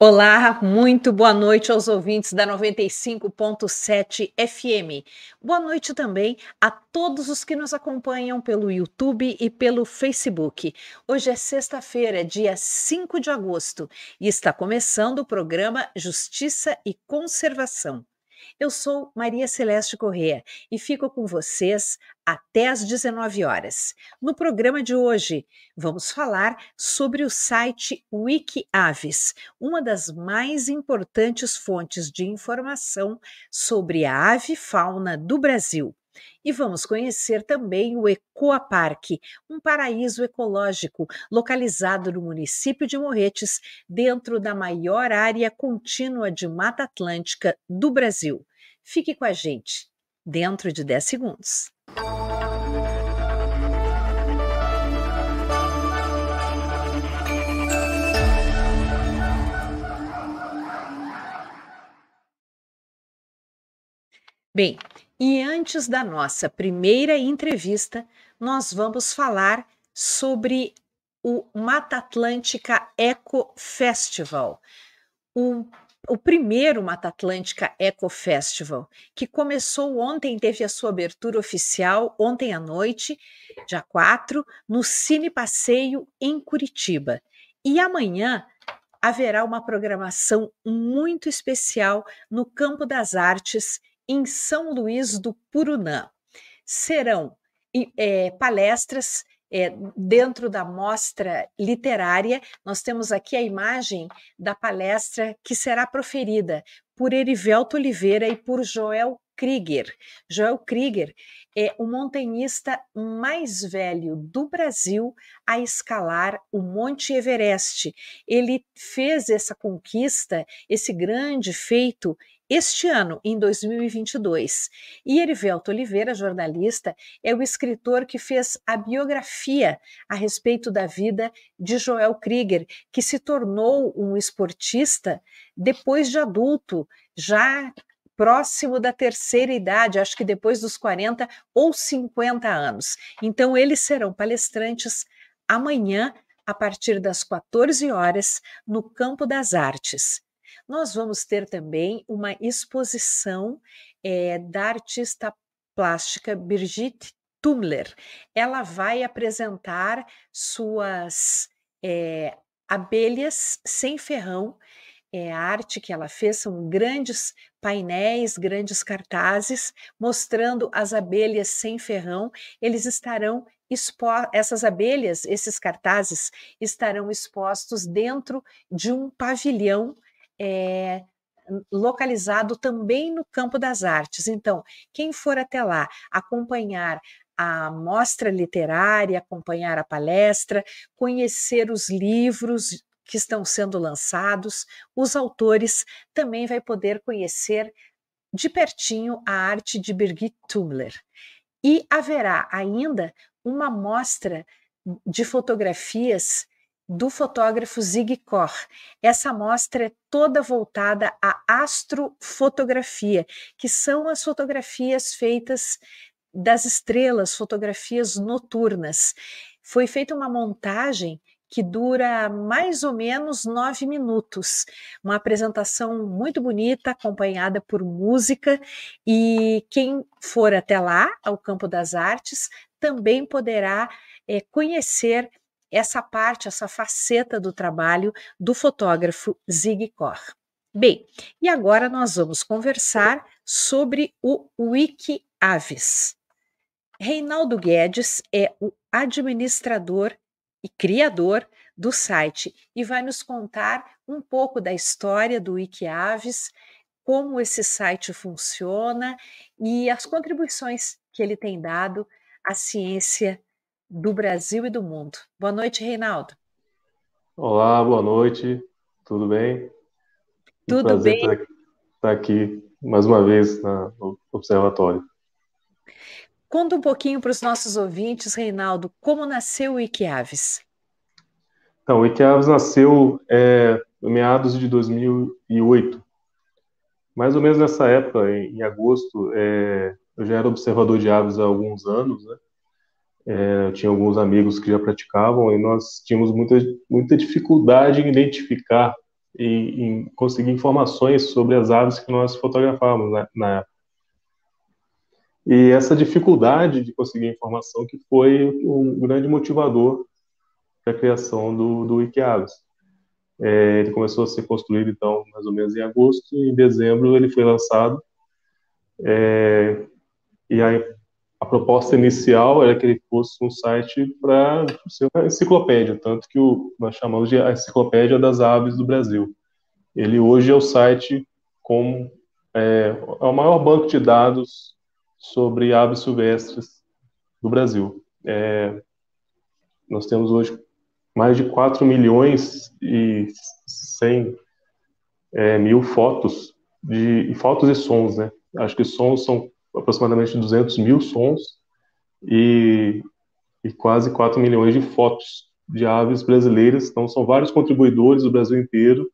Olá, muito boa noite aos ouvintes da 95.7 FM. Boa noite também a todos os que nos acompanham pelo YouTube e pelo Facebook. Hoje é sexta-feira, dia 5 de agosto, e está começando o programa Justiça e Conservação. Eu sou Maria Celeste Correa e fico com vocês até às 19 horas. No programa de hoje, vamos falar sobre o site WikiAves, uma das mais importantes fontes de informação sobre a ave fauna do Brasil. E vamos conhecer também o Ecoa Parque, um paraíso ecológico localizado no município de Morretes, dentro da maior área contínua de Mata Atlântica do Brasil. Fique com a gente, dentro de 10 segundos. Bem, e antes da nossa primeira entrevista, nós vamos falar sobre o Mata Atlântica Eco Festival, o, o primeiro Mata Atlântica Eco Festival, que começou ontem, teve a sua abertura oficial ontem à noite, dia 4, no Cine Passeio em Curitiba. E amanhã haverá uma programação muito especial no Campo das Artes em São Luís do Purunã. Serão é, palestras é, dentro da mostra literária. Nós temos aqui a imagem da palestra que será proferida por Erivelto Oliveira e por Joel Krieger. Joel Krieger é o montanhista mais velho do Brasil a escalar o Monte Everest. Ele fez essa conquista, esse grande feito este ano, em 2022. E Erivelto Oliveira, jornalista, é o escritor que fez a biografia a respeito da vida de Joel Krieger, que se tornou um esportista depois de adulto, já próximo da terceira idade, acho que depois dos 40 ou 50 anos. Então, eles serão palestrantes amanhã, a partir das 14 horas, no Campo das Artes. Nós vamos ter também uma exposição é, da artista plástica Brigitte Tumler. Ela vai apresentar suas é, abelhas sem ferrão. É, a arte que ela fez são grandes painéis, grandes cartazes mostrando as abelhas sem ferrão. Eles estarão essas abelhas, esses cartazes estarão expostos dentro de um pavilhão é, localizado também no campo das artes. Então, quem for até lá acompanhar a mostra literária, acompanhar a palestra, conhecer os livros que estão sendo lançados, os autores, também vai poder conhecer de pertinho a arte de Birgit Tumler. E haverá ainda uma mostra de fotografias do fotógrafo Zig Kor. Essa mostra é toda voltada à astrofotografia, que são as fotografias feitas das estrelas, fotografias noturnas. Foi feita uma montagem que dura mais ou menos nove minutos. Uma apresentação muito bonita, acompanhada por música, e quem for até lá, ao Campo das Artes, também poderá é, conhecer essa parte, essa faceta do trabalho do fotógrafo Zig Kor. Bem, e agora nós vamos conversar sobre o Wiki Aves. Reinaldo Guedes é o administrador e criador do site e vai nos contar um pouco da história do Wikiaves, como esse site funciona e as contribuições que ele tem dado à ciência do Brasil e do mundo. Boa noite, Reinaldo. Olá, boa noite. Tudo bem? Tudo um bem. Estar aqui mais uma vez no observatório. Conta um pouquinho para os nossos ouvintes, Reinaldo, como nasceu o Iquiaves. Então, o Iquiaves nasceu é, em meados de 2008. Mais ou menos nessa época, em, em agosto, é, eu já era observador de aves há alguns anos, né? É, eu tinha alguns amigos que já praticavam e nós tínhamos muita, muita dificuldade em identificar em, em conseguir informações sobre as aves que nós fotografávamos na, na época. E essa dificuldade de conseguir informação que foi um grande motivador para a criação do, do Wikiaves. É, ele começou a ser construído, então, mais ou menos em agosto, e em dezembro ele foi lançado. É, e aí, a proposta inicial era que ele fosse um site para ser uma enciclopédia, tanto que o, nós chamamos de a Enciclopédia das Aves do Brasil. Ele hoje é o site com é, é o maior banco de dados sobre aves silvestres do Brasil. É, nós temos hoje mais de 4 milhões e 100 é, mil fotos, de fotos e sons, né? Acho que sons são aproximadamente 200 mil sons e, e quase 4 milhões de fotos de aves brasileiras. Então, são vários contribuidores do Brasil inteiro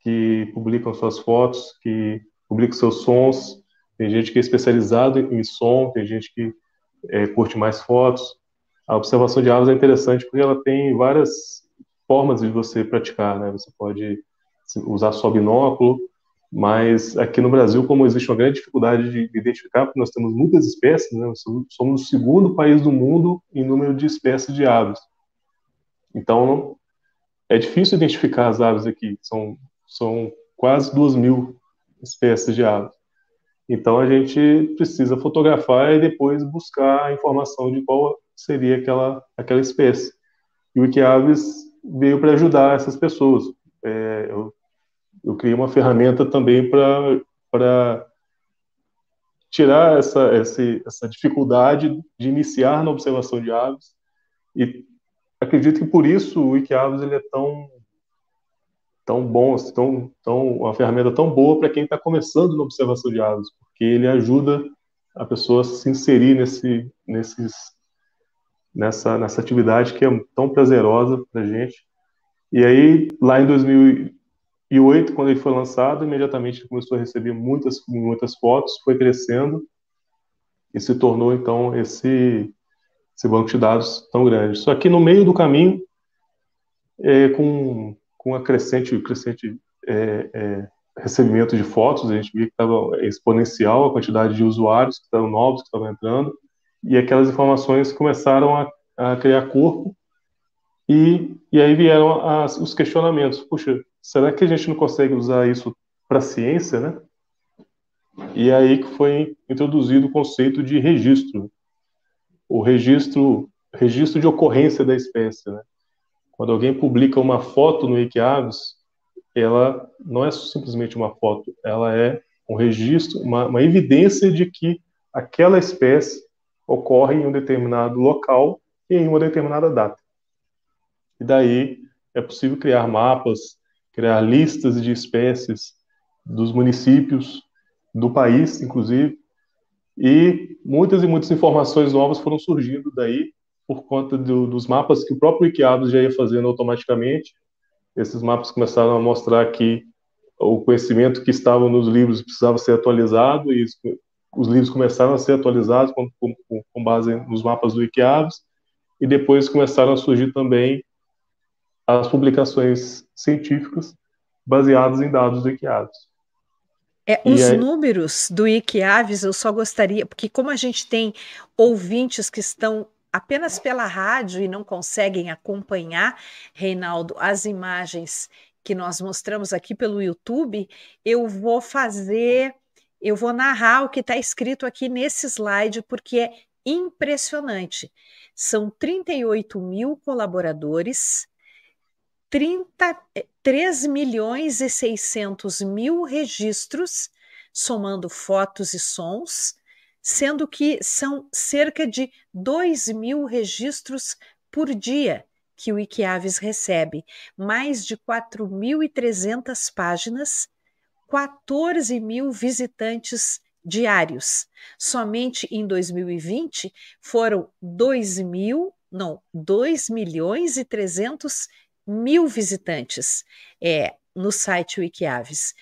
que publicam suas fotos, que publicam seus sons, tem gente que é especializado em som, tem gente que é, curte mais fotos. A observação de aves é interessante porque ela tem várias formas de você praticar, né? Você pode usar só binóculo, mas aqui no Brasil, como existe uma grande dificuldade de identificar, porque nós temos muitas espécies, né? somos o segundo país do mundo em número de espécies de aves. Então, é difícil identificar as aves aqui. São, são quase duas mil espécies de aves. Então a gente precisa fotografar e depois buscar a informação de qual seria aquela, aquela espécie. E o Wikiaves veio para ajudar essas pessoas. É, eu, eu criei uma ferramenta também para tirar essa, essa, essa dificuldade de iniciar na observação de aves. E acredito que por isso o Wikiaves ele é tão tão bom, tão, tão, uma ferramenta tão boa para quem está começando na observação de aves, porque ele ajuda a pessoa a se inserir nesse, nesses, nessa, nessa atividade que é tão prazerosa para gente. E aí, lá em 2008, quando ele foi lançado, imediatamente começou a receber muitas, muitas fotos, foi crescendo e se tornou, então, esse, esse banco de dados tão grande. Só que no meio do caminho, é, com com a crescente, crescente é, é, recebimento de fotos, a gente via que estava exponencial a quantidade de usuários que estavam novos, que estavam entrando, e aquelas informações começaram a, a criar corpo, e, e aí vieram as, os questionamentos. Puxa, será que a gente não consegue usar isso para ciência, né? E aí que foi introduzido o conceito de registro. O registro, registro de ocorrência da espécie, né? Quando alguém publica uma foto no Wikiaves, ela não é simplesmente uma foto, ela é um registro, uma, uma evidência de que aquela espécie ocorre em um determinado local e em uma determinada data. E daí é possível criar mapas, criar listas de espécies dos municípios, do país, inclusive, e muitas e muitas informações novas foram surgindo daí por conta do, dos mapas que o próprio Wikiados já ia fazendo automaticamente. Esses mapas começaram a mostrar que o conhecimento que estava nos livros precisava ser atualizado e os livros começaram a ser atualizados com, com, com base nos mapas do Wikiados e depois começaram a surgir também as publicações científicas baseadas em dados do Wikiados. É, os aí... números do Wikiaves eu só gostaria, porque como a gente tem ouvintes que estão apenas pela rádio e não conseguem acompanhar, Reinaldo, as imagens que nós mostramos aqui pelo YouTube, eu vou fazer, eu vou narrar o que está escrito aqui nesse slide, porque é impressionante. São 38 mil colaboradores, 30, 3 milhões e 600 mil registros, somando fotos e sons, sendo que são cerca de 2 mil registros por dia que o Wikiaves recebe, mais de 4.300 páginas, 14 mil visitantes diários. Somente em 2020 foram 2 mil, não, 2 milhões e 300 mil visitantes é, no site Wikiaves.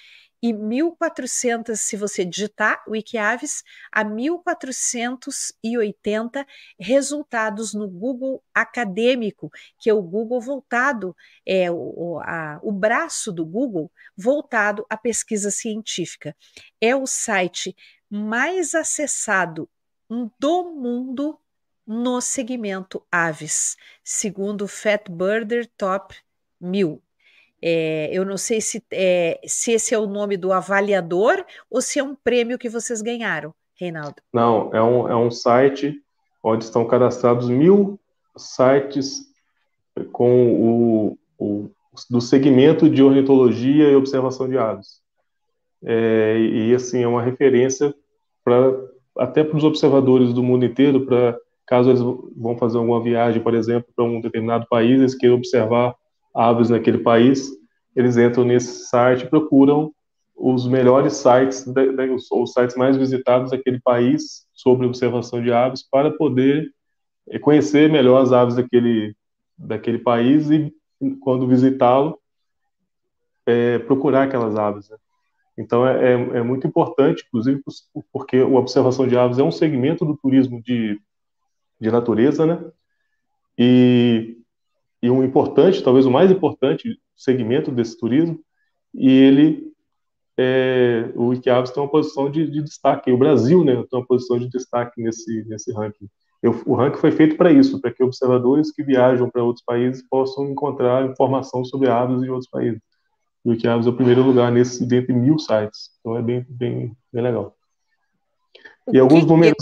e 1400, se você digitar Wikiaves, a 1480 resultados no Google acadêmico, que é o Google voltado, é o, a, o braço do Google voltado à pesquisa científica. É o site mais acessado do mundo no segmento aves, segundo o Fatbirder Top 1000. É, eu não sei se, é, se esse é o nome do avaliador ou se é um prêmio que vocês ganharam, Reinaldo. Não, é um, é um site onde estão cadastrados mil sites com o, o do segmento de ornitologia e observação de aves. É, e assim é uma referência para até para os observadores do mundo inteiro, para caso eles vão fazer alguma viagem, por exemplo, para um determinado país, eles queiram observar aves naquele país, eles entram nesse site e procuram os melhores sites, os sites mais visitados daquele país sobre observação de aves, para poder eh, conhecer melhor as aves daquele, daquele país e, quando visitá-lo, é, procurar aquelas aves. Né? Então, é, é, é muito importante, inclusive, porque a observação de aves é um segmento do turismo de, de natureza, né? E e um importante, talvez o mais importante segmento desse turismo, e ele, é, o Wikiaves tem uma posição de, de, destaque, o Brasil né, tem uma posição de destaque nesse, nesse ranking. Eu, o ranking foi feito para isso, para que observadores que viajam para outros países possam encontrar informação sobre aves em outros países. E o Wikiaves é o primeiro lugar nesse, dentre mil sites, então é bem, bem, bem legal. E alguns números...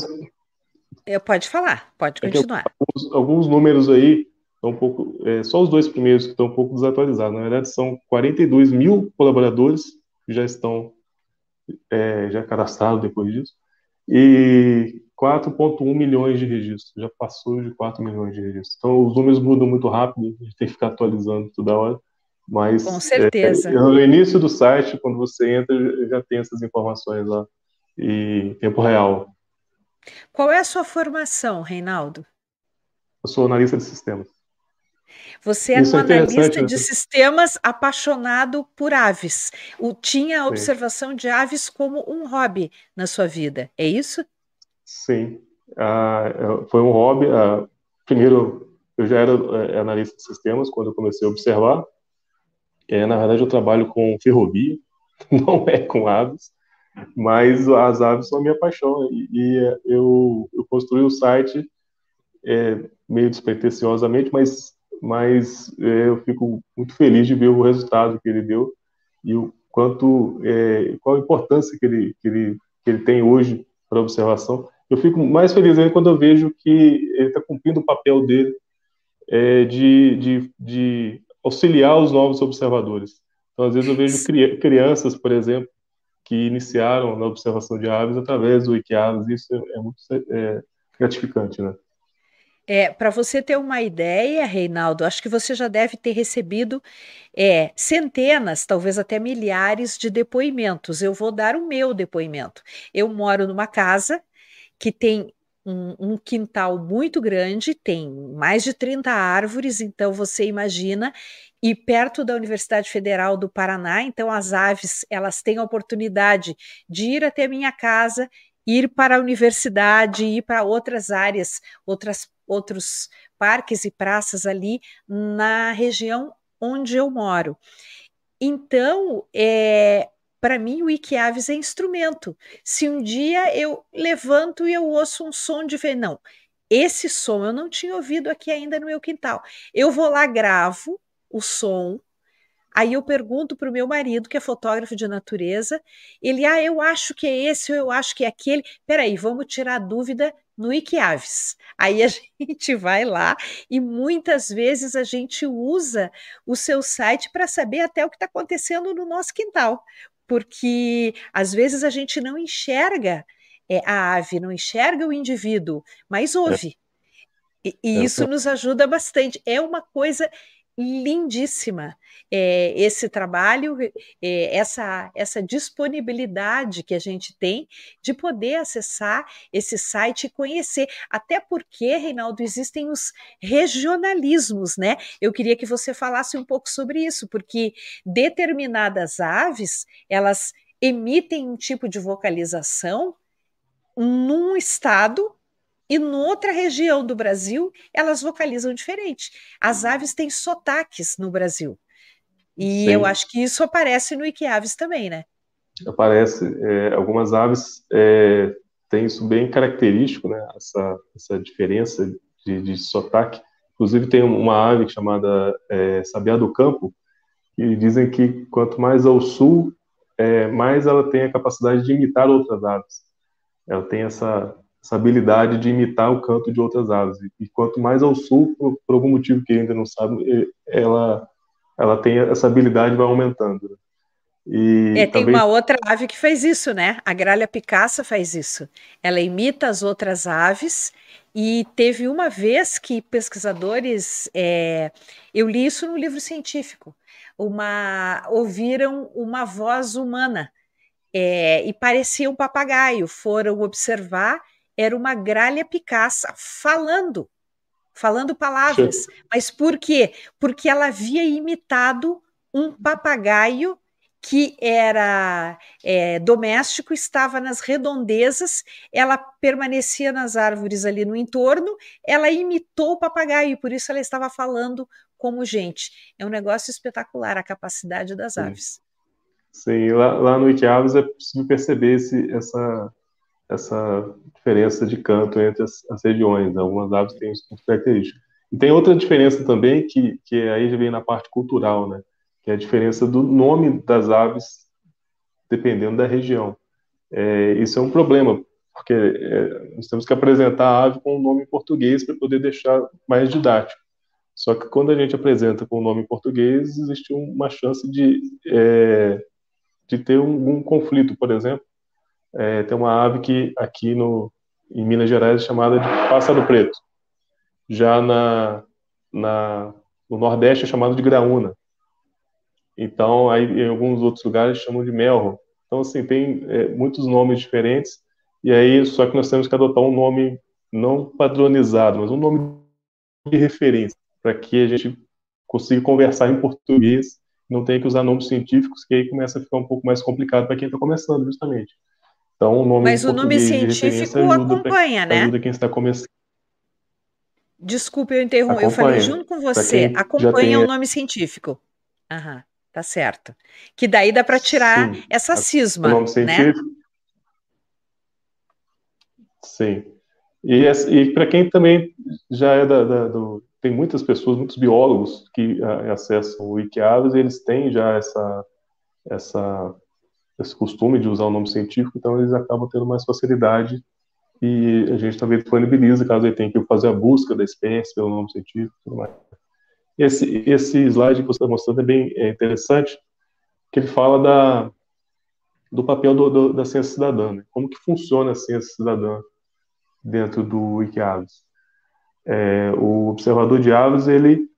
Eu, pode falar, pode é continuar. É alguns, alguns números aí estão um pouco, é, só os dois primeiros que estão um pouco desatualizados. Na verdade, são 42 mil colaboradores que já estão é, já cadastrados depois disso e 4,1 milhões de registros. Já passou de 4 milhões de registros. Então, os números mudam muito rápido, a gente tem que ficar atualizando toda hora. Mas Com certeza. É, no início do site, quando você entra, já tem essas informações lá em tempo real. Qual é a sua formação, Reinaldo? Eu sou analista de sistemas. Você é um é analista de sistemas apaixonado por aves. O, tinha a observação Sim. de aves como um hobby na sua vida, é isso? Sim, uh, foi um hobby. Uh, primeiro, eu já era uh, analista de sistemas quando eu comecei a observar. É, na verdade, eu trabalho com ferrovia, não é com aves, mas as aves são a minha paixão. E, e eu, eu construí o site é, meio despretensiosamente, mas mas é, eu fico muito feliz de ver o resultado que ele deu e o quanto é, qual a importância que ele, que ele, que ele tem hoje para a observação. Eu fico mais feliz ainda quando eu vejo que ele está cumprindo o papel dele é, de, de, de, auxiliar os novos observadores. Então, às vezes eu vejo crianças, por exemplo, que iniciaram na observação de aves através do Wikiaves, isso é, é muito é, gratificante, né? É, para você ter uma ideia, Reinaldo, acho que você já deve ter recebido é, centenas, talvez até milhares de depoimentos. Eu vou dar o meu depoimento. Eu moro numa casa que tem um, um, quintal muito grande, tem mais de 30 árvores, então você imagina, e perto da Universidade Federal do Paraná, então as aves elas têm a oportunidade de ir até minha casa, ir para a universidade, ir para outras áreas, outras outros parques e praças ali na região onde eu moro. Então, é, para mim, o Wikiaves é instrumento. Se um dia eu levanto e eu ouço um som de ver, não, esse som eu não tinha ouvido aqui ainda no meu quintal. Eu vou lá, gravo o som, Aí eu pergunto para o meu marido, que é fotógrafo de natureza, ele, ah, eu acho que é esse, eu acho que é aquele. Peraí, vamos tirar a dúvida no Iquiaves. Aí a gente vai lá e muitas vezes a gente usa o seu site para saber até o que está acontecendo no nosso quintal, porque às vezes a gente não enxerga é, a ave, não enxerga o indivíduo, mas ouve. E, e isso nos ajuda bastante. É uma coisa lindíssima é, esse trabalho, é, essa, essa disponibilidade que a gente tem de poder acessar esse site e conhecer. Até porque, Reinaldo, existem os regionalismos, né? Eu queria que você falasse um pouco sobre isso, porque determinadas aves, elas emitem um tipo de vocalização num estado e noutra região do Brasil elas vocalizam diferente. As aves têm sotaques no Brasil. E Sim. eu acho que isso aparece no Iquiaves também, né? Aparece. É, algumas aves é, têm isso bem característico, né? Essa, essa diferença de, de sotaque. Inclusive tem uma ave chamada é, sabiá do campo, que dizem que quanto mais ao sul, é, mais ela tem a capacidade de imitar outras aves. Ela tem essa, essa habilidade de imitar o canto de outras aves. E quanto mais ao sul, por, por algum motivo que ainda não sabe, ela, ela tem essa habilidade vai aumentando. Né? E é, também... tem uma outra ave que faz isso, né? A gralha picaça faz isso. Ela imita as outras aves e teve uma vez que pesquisadores, é, eu li isso no livro científico, uma ouviram uma voz humana é, e parecia um papagaio. Foram observar, era uma gralha picaça falando, falando palavras. Sim. Mas por quê? Porque ela havia imitado um papagaio que era é, doméstico, estava nas redondezas, ela permanecia nas árvores ali no entorno, ela imitou o papagaio, por isso ela estava falando como gente. É um negócio espetacular a capacidade das Sim. aves. Sim, lá, lá no Iquiaves é possível perceber esse, essa, essa diferença de canto entre as, as regiões. Algumas aves têm isso característico. E tem outra diferença também, que, que aí já vem na parte cultural, né? que é a diferença do nome das aves dependendo da região. É, isso é um problema, porque é, nós temos que apresentar a ave com o um nome em português para poder deixar mais didático. Só que quando a gente apresenta com o nome em português, existe uma chance de, é, de ter um, um, conflito, por exemplo. É, tem uma ave que aqui no, em Minas Gerais é chamada de pássaro preto. Já na, na, no Nordeste é chamado de graúna. Então, aí em alguns outros lugares chamam de melro. Então, assim, tem é, muitos nomes diferentes, e aí só que nós temos que adotar um nome não padronizado, mas um nome de referência, para que a gente consiga conversar em português, não tenha que usar nomes científicos, que aí começa a ficar um pouco mais complicado para quem está começando, justamente. Então, o nome Mas o nome científico acompanha, né? Ajuda quem está começando. Desculpe, eu interrompi. Eu falei junto com você. Acompanha tem... o nome científico. Aham. Tá certo. Que daí dá para tirar Sim. essa cisma, nome né? científico. Sim. E, e para quem também já é da, da, do. Tem muitas pessoas, muitos biólogos que a, acessam o Wikiaves, eles têm já essa, essa, esse costume de usar o nome científico, então eles acabam tendo mais facilidade e a gente também disponibiliza, caso ele tenha que fazer a busca da espécie pelo nome científico e tudo mais. Esse, esse slide que você está mostrando é bem é interessante, que ele fala da, do papel do, do, da ciência cidadã, né? como que funciona a ciência cidadã dentro do Wikiaves. É, o observador de aves, ele,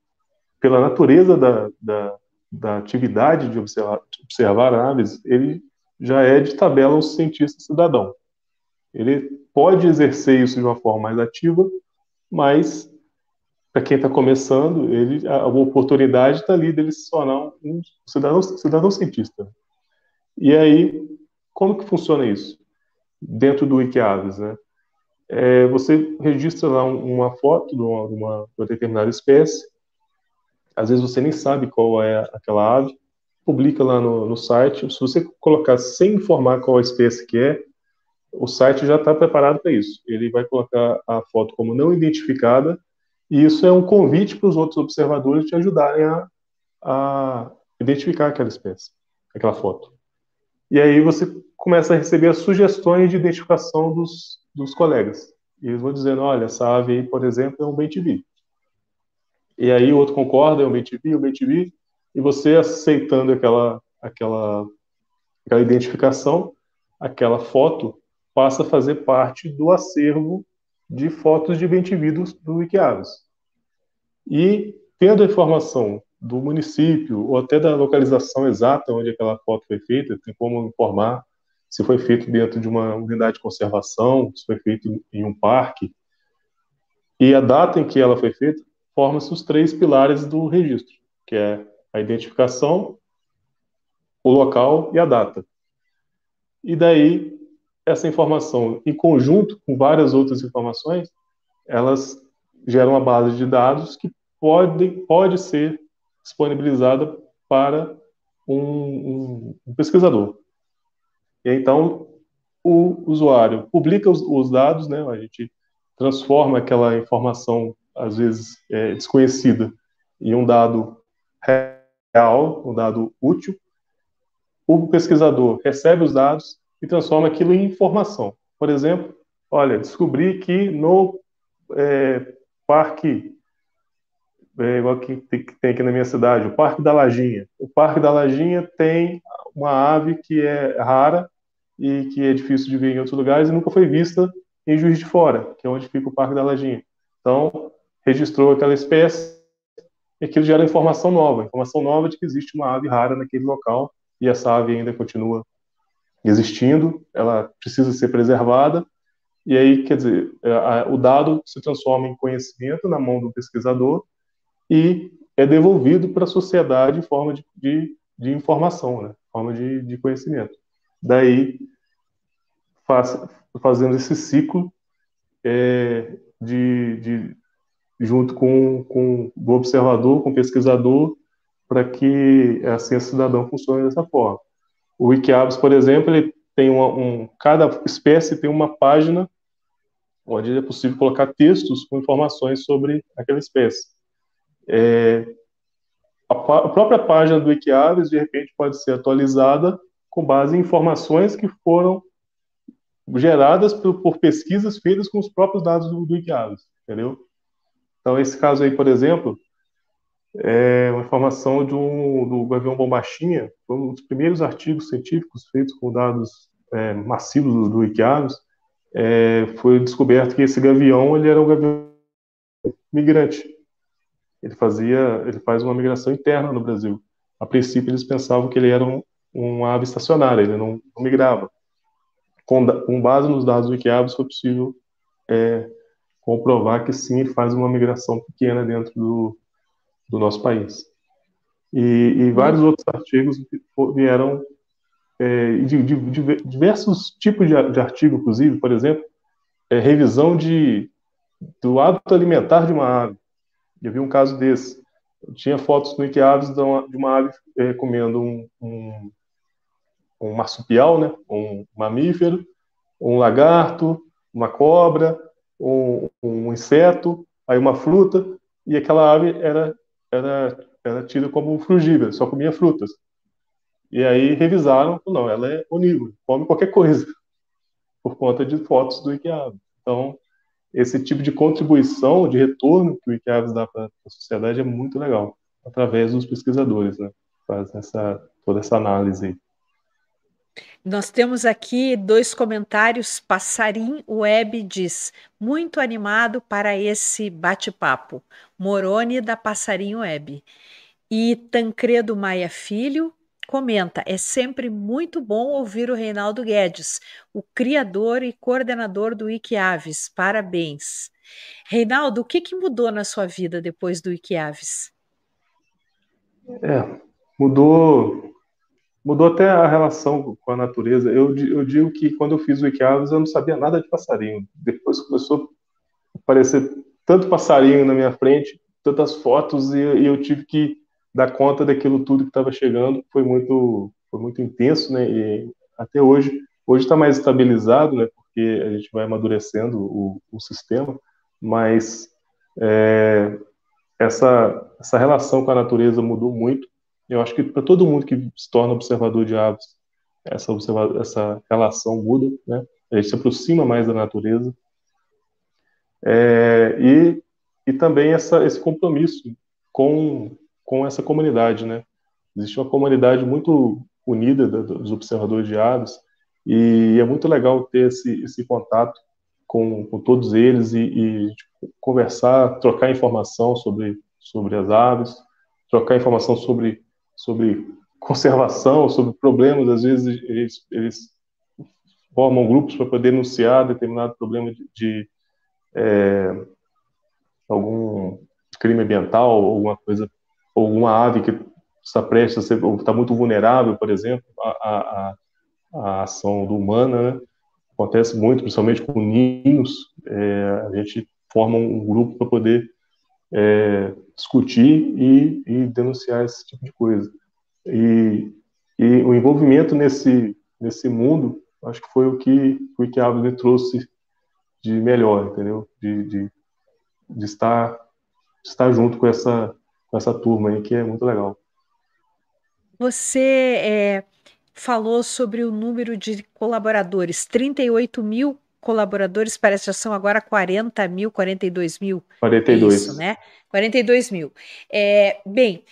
pela natureza da, da, da atividade de observar, observar aves, ele já é de tabela um cientista cidadão. Ele pode exercer isso de uma forma mais ativa, mas para quem está começando, ele, a, a oportunidade está ali dele se tornar um cidadão, cidadão cientista. E aí, como que funciona isso? Dentro do Wikiaves, né? É, você registra lá uma foto de uma, de uma, determinada espécie, às vezes você nem sabe qual é aquela ave, publica lá no, no site, se você colocar sem informar qual espécie que é, o site já está preparado para isso. Ele vai colocar a foto como não identificada e isso é um convite para os outros observadores te ajudarem a, a identificar aquela espécie, aquela foto. E aí você começa a receber as sugestões de identificação dos, dos colegas. E eles vão dizendo, olha, essa ave aí, por exemplo, é um bem-TV. E aí o outro concorda, é um bem-TV, um bem-TV, e você aceitando aquela, aquela, aquela identificação, aquela foto passa a fazer parte do acervo de fotos de bentividos do Wikiaves. E, tendo a informação do município ou até da localização exata onde aquela foto foi feita, tem como informar se foi feito dentro de uma unidade de conservação, se foi feito em um parque, e a data em que ela foi feita, formam-se os três pilares do registro, que é a identificação, o local e a data. e daí essa informação, em conjunto com várias outras informações, elas geram uma base de dados que pode, pode ser disponibilizada para um, um, pesquisador. E então o usuário publica os, os, dados, né? A gente transforma aquela informação às vezes é, desconhecida em um dado real, um dado útil. O pesquisador recebe os dados e transforma aquilo em informação. Por exemplo, olha, descobri que no é, parque, é, igual que tem aqui na minha cidade, o Parque da Lajinha. O Parque da Lajinha tem uma ave que é rara e que é difícil de ver em outros lugares e nunca foi vista em Juiz de Fora, que é onde fica o Parque da Lajinha. Então, registrou aquela espécie e aquilo gera informação nova, informação nova de que existe uma ave rara naquele local e essa ave ainda continua existindo, ela precisa ser preservada, e aí, quer dizer, é, o dado se transforma em conhecimento na mão do pesquisador e é devolvido para a sociedade em forma de, de, de informação, né? forma de, de conhecimento. Daí, faz, fazendo esse ciclo é, de, de, junto com, com o observador, com o pesquisador, para que a ciência cidadã funcione dessa forma. O Wikiabs, por exemplo, ele tem uma, um, cada espécie tem uma página onde é possível colocar textos com informações sobre aquela espécie. É, a, a, própria página do Wikiaves, de repente, pode ser atualizada com base em informações que foram geradas por, por pesquisas feitas com os próprios dados do, do entendeu? Então, esse caso aí, por exemplo, é uma informação de um, do Gavião Bombachinha, um dos primeiros artigos científicos feitos com dados é, massivos do, do é, foi descoberto que esse gavião ele era um gavião migrante. Ele fazia, ele faz uma migração interna no Brasil. A princípio eles pensavam que ele era um, um ave estacionária, ele não, não migrava. Com, com, base nos dados do Wikiaves foi possível é, comprovar que sim, faz uma migração pequena dentro do, do nosso país. E, e vários outros artigos vieram é, de, de, de, diversos tipos de, de artigo, inclusive, por exemplo, é, revisão de, do hábito alimentar de uma ave. Eu vi um caso desse. Tinha fotos no Wikiaves de uma, de uma ave é, comendo um, um, um, marsupial, né, um mamífero, um lagarto, uma cobra, um, um inseto, aí uma fruta, e aquela ave era era, era tida como frugívora, só comia frutas. E aí revisaram, não, ela é onívora, come qualquer coisa, por conta de fotos do Wikiaves. Então, esse tipo de contribuição, de retorno que o Wikiaves dá para a sociedade é muito legal, através dos pesquisadores, né? Fazem essa, toda essa análise. Nós temos aqui dois comentários. Passarim Web diz: muito animado para esse bate-papo. Moroni da Passarim Web. E Tancredo Maia Filho comenta: é sempre muito bom ouvir o Reinaldo Guedes, o criador e coordenador do Wikiaves. Parabéns. Reinaldo, o que, que mudou na sua vida depois do Wikiaves? É, mudou mudou até a relação com a natureza. Eu, eu digo que quando eu fiz o Wikiaves eu não sabia nada de passarinho. Depois começou a aparecer tanto passarinho na minha frente, tantas fotos, e, e eu tive que dar conta daquilo tudo que estava chegando. Foi muito, foi muito intenso, né? E até hoje, hoje está mais estabilizado, né? Porque a gente vai amadurecendo o, o sistema, mas é, essa, essa relação com a natureza mudou muito eu acho que para todo mundo que se torna observador de aves, essa, observa essa relação muda, né? A gente se aproxima mais da natureza. É, e, e também essa, esse compromisso com, com essa comunidade, né? Existe uma comunidade muito unida dos observadores de aves e é muito legal ter esse, esse contato com, com todos eles e, e tipo, conversar, trocar informação sobre, sobre as aves, trocar informação sobre sobre conservação, sobre problemas, às vezes eles, eles formam grupos para poder denunciar determinado problema de, de é, algum crime ambiental, alguma coisa, alguma ave que está prestes a ser, ou está muito vulnerável, por exemplo, a ação do humana, né? Acontece muito, principalmente com ninhos. É, a gente forma um grupo para poder é, discutir e, e, denunciar esse tipo de coisa. E, e, o envolvimento nesse, nesse mundo, acho que foi o que o Wikiabs me trouxe de melhor, entendeu? De, de, de, estar, de estar junto com essa, com essa turma aí, que é muito legal. Você é, falou sobre o número de colaboradores, 38 mil colaboradores, parece que já são agora 40 mil, 42 mil. 42. É isso, né? 42 mil. É, bem,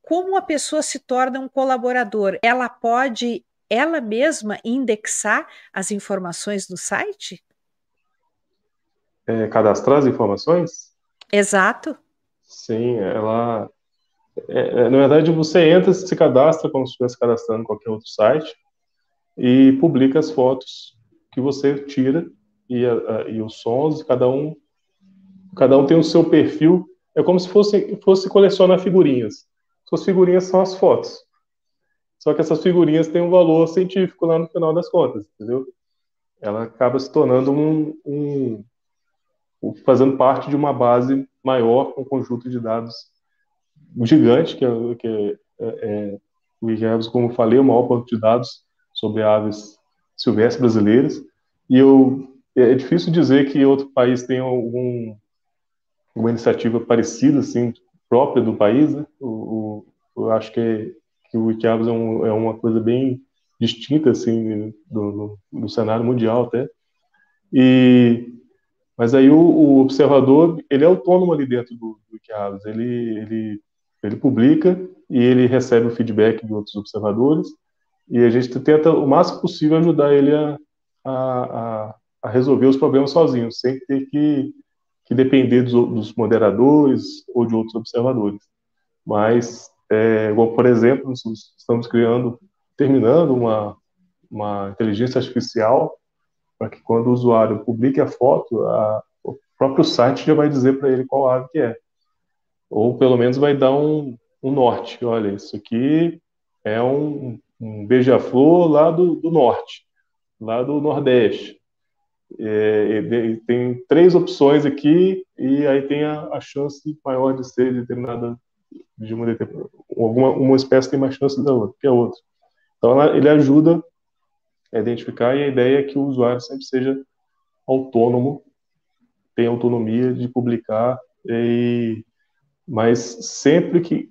como a pessoa se torna um colaborador? Ela pode, ela mesma, indexar as informações do site? É, cadastrar as informações? Exato. Sim, ela, é, é, na verdade, você entra, se cadastra como se estivesse cadastrando em qualquer outro site e publica as fotos que você tira e, a, e os sons, cada um, cada um tem o seu perfil. É como se fosse, fosse colecionar figurinhas. Suas figurinhas são as fotos. Só que essas figurinhas têm um valor científico lá no final das contas, entendeu? Ela acaba se tornando um, um fazendo parte de uma base maior, um conjunto de dados gigante, que é, que é, é o IGEVS, como falei, o maior banco de dados sobre aves silvestres brasileiras. E eu, é difícil dizer que outro país tenha algum, uma iniciativa parecida, assim, própria do país. Né? O, o, eu acho que, que o IGEVS é, um, é, uma coisa bem distinta, assim, do, do, do cenário mundial até. E mas aí o, o, observador, ele é autônomo ali dentro do, do Ele, ele ele publica e ele recebe o feedback de outros observadores e a gente tenta o máximo possível ajudar ele a, a, a resolver os problemas sozinho, sem ter que, que depender dos, dos, moderadores ou de outros observadores. Mas, é, igual, por exemplo, estamos criando, terminando uma, uma inteligência artificial para que quando o usuário publique a foto, a, o próprio site já vai dizer para ele qual ave que é ou pelo menos vai dar um, um norte. Olha, isso aqui é um, um beija-flor lá do, do, norte, lá do nordeste. É, tem três opções aqui e aí tem a, a chance maior de ser determinada de uma determinada, alguma uma espécie tem mais chance da outra que a outra. Então ele ajuda a identificar e a ideia é que o usuário sempre seja autônomo, tenha autonomia de publicar e mas sempre que,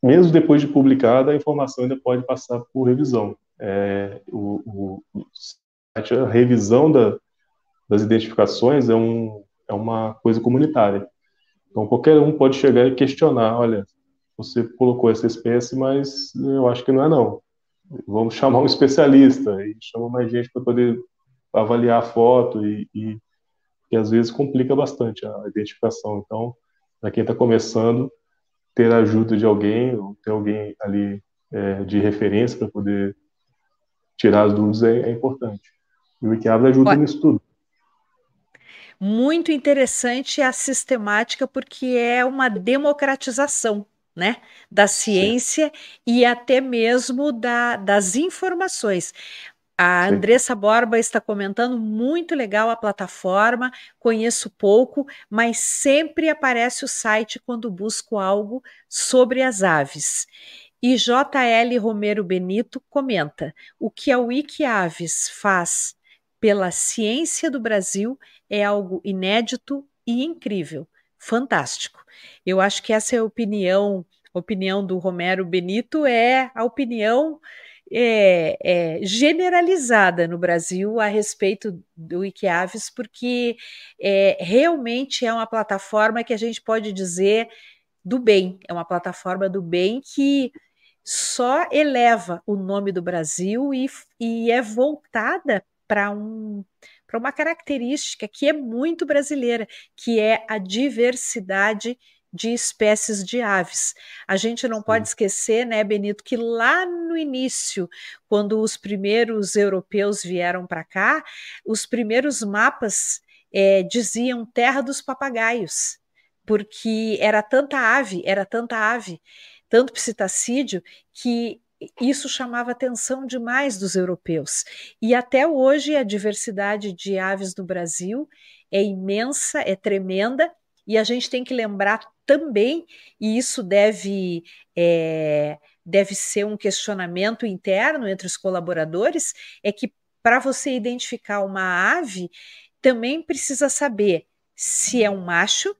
mesmo depois de publicada, a informação ainda pode passar por revisão. É, o, o, a revisão da, das identificações é, um, é uma coisa comunitária. Então, qualquer um pode chegar e questionar: olha, você colocou essa espécie, mas eu acho que não é, não. Vamos chamar um especialista e chama mais gente para poder avaliar a foto e, e, às vezes complica bastante a identificação. Então, para quem está começando, ter a ajuda de alguém, ou ter alguém ali é, de referência para poder tirar as dúvidas é, é importante. E o Wikiabra ajuda nisso tudo. Muito interessante a sistemática, porque é uma democratização né, da ciência Sim. e até mesmo da, das informações. A. Andressa Borba está comentando, muito legal a plataforma, conheço pouco, mas sempre aparece o site quando busco algo sobre as aves. E JL Romero Benito comenta: o que a Wikiaves faz pela ciência do Brasil é algo inédito e incrível, fantástico. Eu acho que essa é a opinião, a opinião do Romero Benito é a opinião é, é, generalizada no Brasil a respeito do Wikiaves, porque é, realmente é uma plataforma que a gente pode dizer do bem, é uma plataforma do bem que só eleva o nome do Brasil e, e é voltada para um uma característica que é muito brasileira, que é a diversidade de espécies de aves. A gente não pode esquecer, né, Benito, que lá no início, quando os primeiros europeus vieram para cá, os primeiros mapas é, diziam terra dos papagaios, porque era tanta ave, era tanta ave, tanto psitacídeo, que isso chamava atenção demais dos europeus. E até hoje a diversidade de aves no Brasil é imensa, é tremenda, e a gente tem que lembrar também, e isso deve, é, deve ser um questionamento interno entre os colaboradores, é que para você identificar uma ave, também precisa saber se é um macho,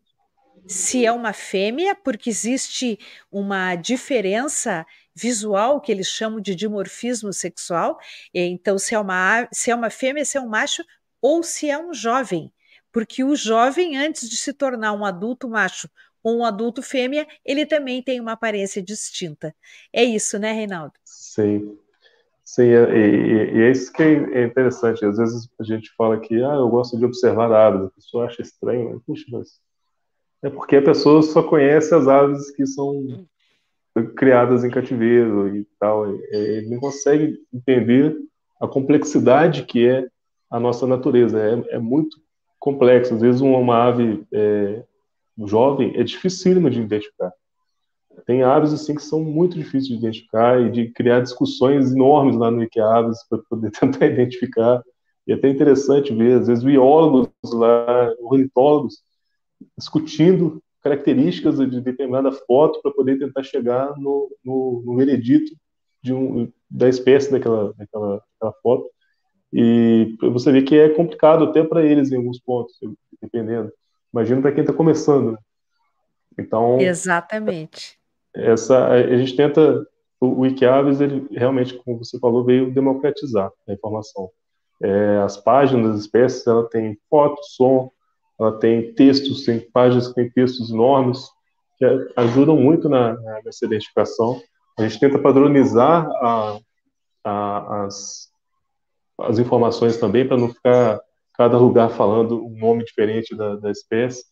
se é uma fêmea, porque existe uma diferença visual que eles chamam de dimorfismo sexual. Então, se é uma, se é uma fêmea, se é um macho, ou se é um jovem. Porque o jovem, antes de se tornar um adulto macho ou um adulto fêmea, ele também tem uma aparência distinta. É isso, né, Reinaldo? Sim. Sim, e, e, é isso que é interessante. Às vezes a gente fala que ah, eu gosto de observar aves, a pessoa acha estranho. Puxa, mas é porque a pessoa só conhece as aves que são criadas em cativeiro e tal. Ele não consegue entender a complexidade que é a nossa natureza. É, é muito complexo. Às vezes uma ave é, jovem é dificílima de identificar. Tem aves assim que são muito difíceis de identificar e de criar discussões enormes lá no Wikiaves para poder tentar identificar. E é até interessante ver, às vezes, biólogos lá, ornitólogos, discutindo características de determinada foto para poder tentar chegar no, no, no veredito de um, da espécie daquela, daquela, daquela foto. E você vê que é complicado até para eles em alguns pontos, dependendo. Imagina para quem está começando. Né? Então. Exatamente. Essa, a gente tenta. O Wikiaves, ele realmente, como você falou, veio democratizar a informação. É, as páginas das espécies, ela tem foto, som, ela tem textos, tem páginas que têm textos enormes, que ajudam muito na, nessa identificação. A gente tenta padronizar a, a, as, as informações também, para não ficar cada lugar falando um nome diferente da, da espécie.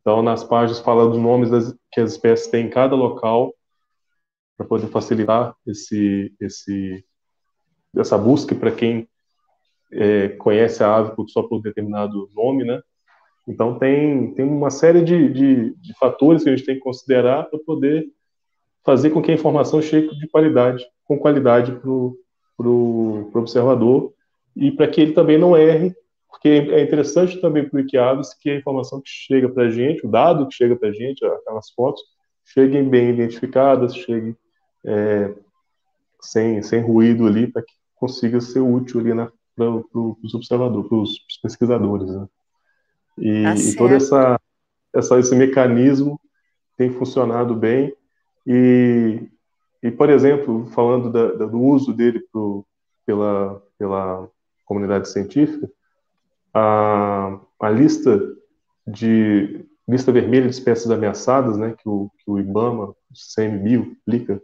Então, nas páginas fala dos nomes das, que as espécies têm em cada local, para poder facilitar esse, esse, essa busca para quem é, conhece a ave só por determinado nome, né? Então, tem, tem uma série de, de, de fatores que a gente tem que considerar para poder fazer com que a informação chegue de qualidade, com qualidade para o observador e para que ele também não erre, porque é interessante também para o Wikiavis que a informação que chega para a gente, o dado que chega para a gente, aquelas fotos, cheguem bem identificadas, cheguem é, sem, sem ruído ali, para que consiga ser útil ali para os observadores, para os pesquisadores. Né? E, tá e todo essa, essa, esse mecanismo tem funcionado bem. E, e por exemplo, falando da, da, do uso dele pro, pela, pela comunidade científica, a, a lista de lista vermelha de espécies ameaçadas, né, que o, que o IBAMA, o CMBio, publica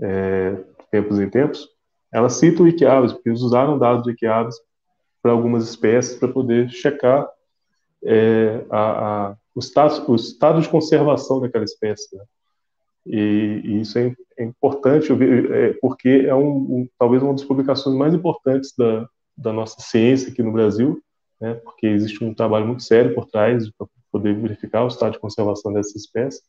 é, tempos em tempos, ela cita o Wikiaves, porque eles usaram dados do Wikiaves para algumas espécies para poder checar é, a, a, o, estado, o, estado, de conservação daquela espécie. Né? E, e, isso é, é importante, é, porque é um, um, talvez uma das publicações mais importantes da, da nossa ciência aqui no Brasil, né? porque existe um trabalho muito sério por trás para poder verificar o estado de conservação dessa espécie.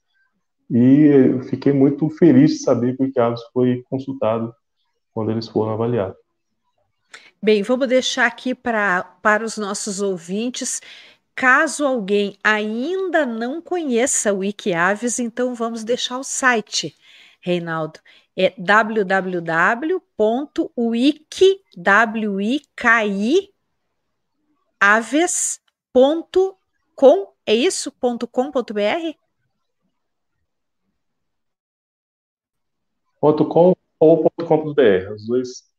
E eu fiquei muito feliz de saber que o Carlos foi consultado quando eles foram avaliados. Bem, vamos deixar aqui pra, para os nossos ouvintes Caso alguém ainda não conheça o Wikiaves, então vamos deixar o site, Reinaldo. É www.wikiaves.com, é isso? .com.br? .com ou .com.br, os dois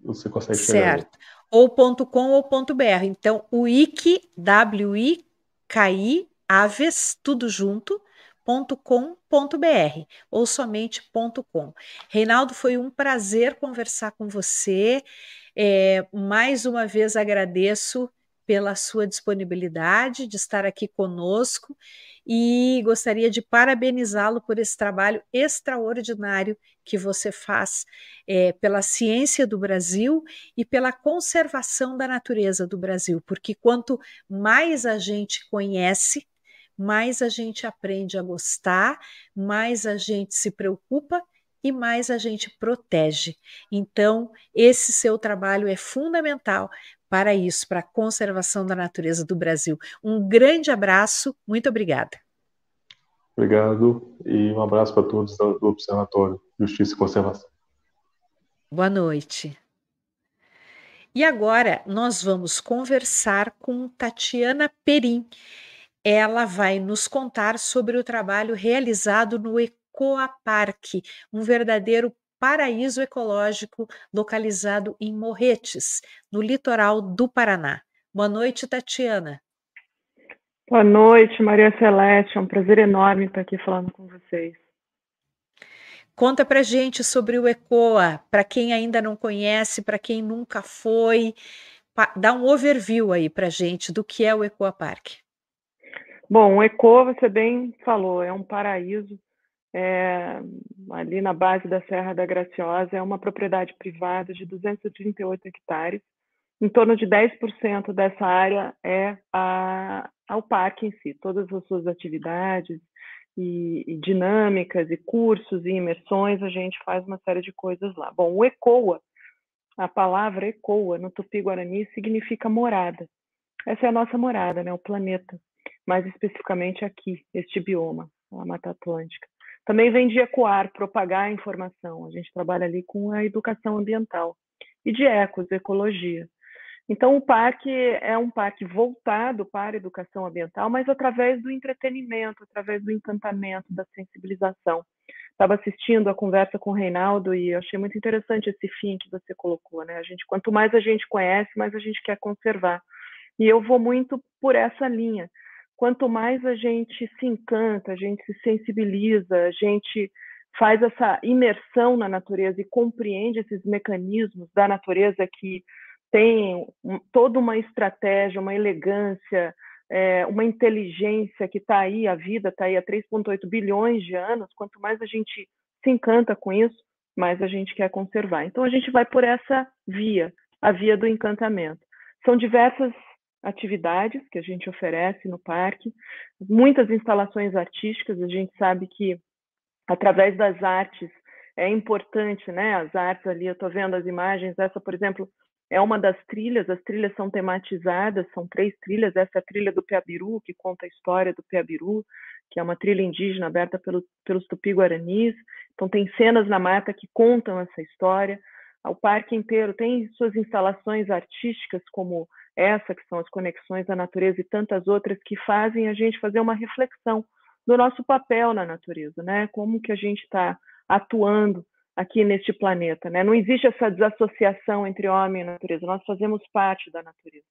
você consegue chegar. Certo ou .com ou .br. Então, o wiki, W-I-K-I, aves, tudo junto, .com.br ou somente .com. Reinaldo, foi um prazer conversar com você. É, mais uma vez agradeço pela sua disponibilidade de estar aqui conosco e gostaria de parabenizá-lo por esse trabalho extraordinário que você faz é, pela ciência do Brasil e pela conservação da natureza do Brasil, porque quanto mais a gente conhece, mais a gente aprende a gostar, mais a gente se preocupa e mais a gente protege. Então, esse seu trabalho é fundamental para isso, para a conservação da natureza do Brasil. Um grande abraço, muito obrigada. Obrigado e um abraço para todos do Observatório Justiça e Conservação. Boa noite. E agora nós vamos conversar com Tatiana Perim. Ela vai nos contar sobre o trabalho realizado no Ecoa Parque, um verdadeiro paraíso ecológico localizado em Morretes, no litoral do Paraná. Boa noite, Tatiana. Boa noite, Maria Celeste. É um prazer enorme estar aqui falando com vocês. Conta pra gente sobre o ECOA, para quem ainda não conhece, para quem nunca foi, dá um overview aí pra gente do que é o ECOA Park. Bom, o ECOA, você bem falou, é um paraíso é, ali na base da Serra da Graciosa, é uma propriedade privada de 238 hectares, em torno de 10% dessa área é a, ao parque em si, todas as suas atividades e, e, dinâmicas e cursos e imersões, a gente faz uma série de coisas lá. Bom, o ECOA, a palavra ECOA no Tupi-Guarani significa morada. Essa é a nossa morada, né, o planeta, mais especificamente aqui, este bioma, a Mata Atlântica. Também vem de ecoar, propagar a informação. A gente trabalha ali com a educação ambiental e de ecos, ecologia. Então, o parque é um parque voltado para a educação ambiental, mas através do entretenimento, através do encantamento, da sensibilização. Estava assistindo a conversa com o Reinaldo e achei muito interessante esse fim que você colocou, né? A gente, quanto mais a gente conhece, mais a gente quer conservar. E eu vou muito por essa linha. Quanto mais a gente se encanta, a gente se sensibiliza, a gente faz essa imersão na natureza e compreende esses mecanismos da natureza que tem toda uma estratégia, uma elegância, é, uma inteligência que está aí, a vida está aí há 3,8 bilhões de anos. Quanto mais a gente se encanta com isso, mais a gente quer conservar. Então a gente vai por essa via, a via do encantamento. São diversas atividades que a gente oferece no parque, muitas instalações artísticas. A gente sabe que através das artes é importante, né? As artes ali, eu estou vendo as imagens. Essa, por exemplo, é uma das trilhas, as trilhas são tematizadas, são três trilhas, essa é a trilha do Piabiru, que conta a história do Piabiru, que é uma trilha indígena aberta pelo, pelos tupi-guaranis, então tem cenas na mata que contam essa história, o parque inteiro tem suas instalações artísticas, como essa, que são as conexões da natureza e tantas outras que fazem a gente fazer uma reflexão do nosso papel na natureza, né? Como que a gente está atuando aqui neste planeta. Né? Não existe essa desassociação entre homem e natureza, nós fazemos parte da natureza.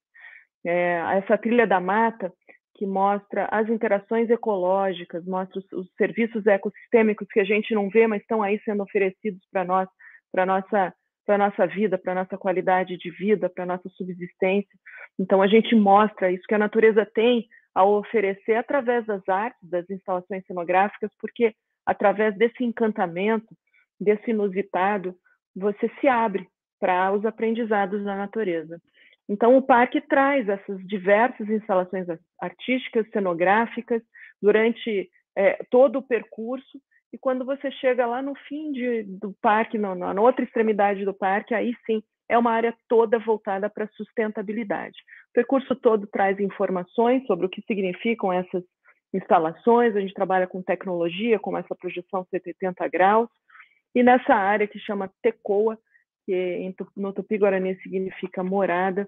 É, essa trilha da mata, que mostra as interações ecológicas, mostra os, os, serviços ecossistêmicos que a gente não vê, mas estão aí sendo oferecidos para nós, para nossa para nossa vida, para nossa qualidade de vida, para nossa subsistência. Então a gente mostra isso que a natureza tem a oferecer através das artes, das instalações cenográficas, porque através desse encantamento, desse inusitado, você se abre para os aprendizados da natureza. Então, o parque traz essas diversas instalações artísticas, cenográficas, durante é, todo o percurso, e quando você chega lá no fim de, do parque, na outra extremidade do parque, aí sim é uma área toda voltada para sustentabilidade. O percurso todo traz informações sobre o que significam essas instalações, a gente trabalha com tecnologia, como essa projeção 70 graus, e nessa área que chama Tecoa, que no Tupi-Guarani significa morada,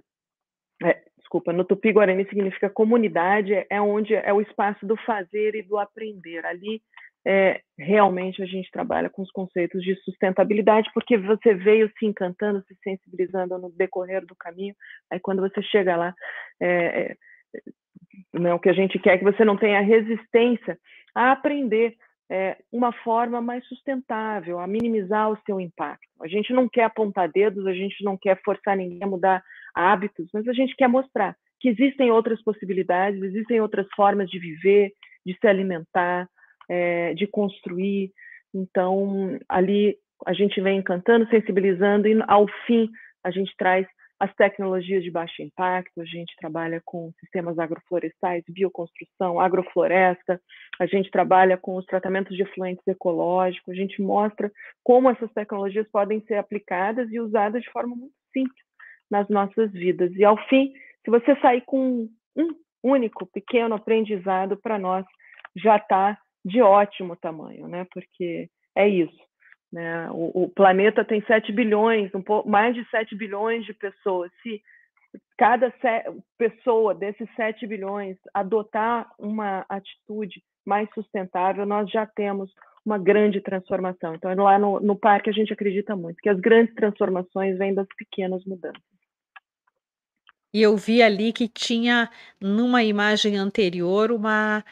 é, desculpa, no Tupi-Guarani significa comunidade, é onde é o espaço do fazer e do aprender. Ali é, realmente a gente trabalha com os conceitos de sustentabilidade, porque você veio se encantando, se sensibilizando no decorrer do caminho, aí quando você chega lá, é, é, né, o que a gente quer é que você não tenha resistência a aprender, é, uma forma mais sustentável, a minimizar o seu impacto. A gente não quer apontar dedos, a gente não quer forçar ninguém a mudar hábitos, mas a gente quer mostrar que existem outras possibilidades, existem outras formas de viver, de se alimentar, é, de construir. Então, ali a gente vem encantando, sensibilizando, e ao fim a gente traz as tecnologias de baixo impacto, a gente trabalha com sistemas agroflorestais, bioconstrução, agrofloresta, a gente trabalha com os tratamentos de efluentes ecológicos, a gente mostra como essas tecnologias podem ser aplicadas e usadas de forma muito simples nas nossas vidas. E ao fim, se você sair com um único pequeno aprendizado para nós, já está de ótimo tamanho, né? Porque é isso. Né? O, o, planeta tem 7 bilhões, um pouco, mais de 7 bilhões de pessoas. Se cada pessoa desses 7 bilhões adotar uma atitude mais sustentável, nós já temos uma grande transformação. Então, lá no, no parque a gente acredita muito que as grandes transformações vêm das pequenas mudanças. E eu vi ali que tinha, numa imagem anterior, uma,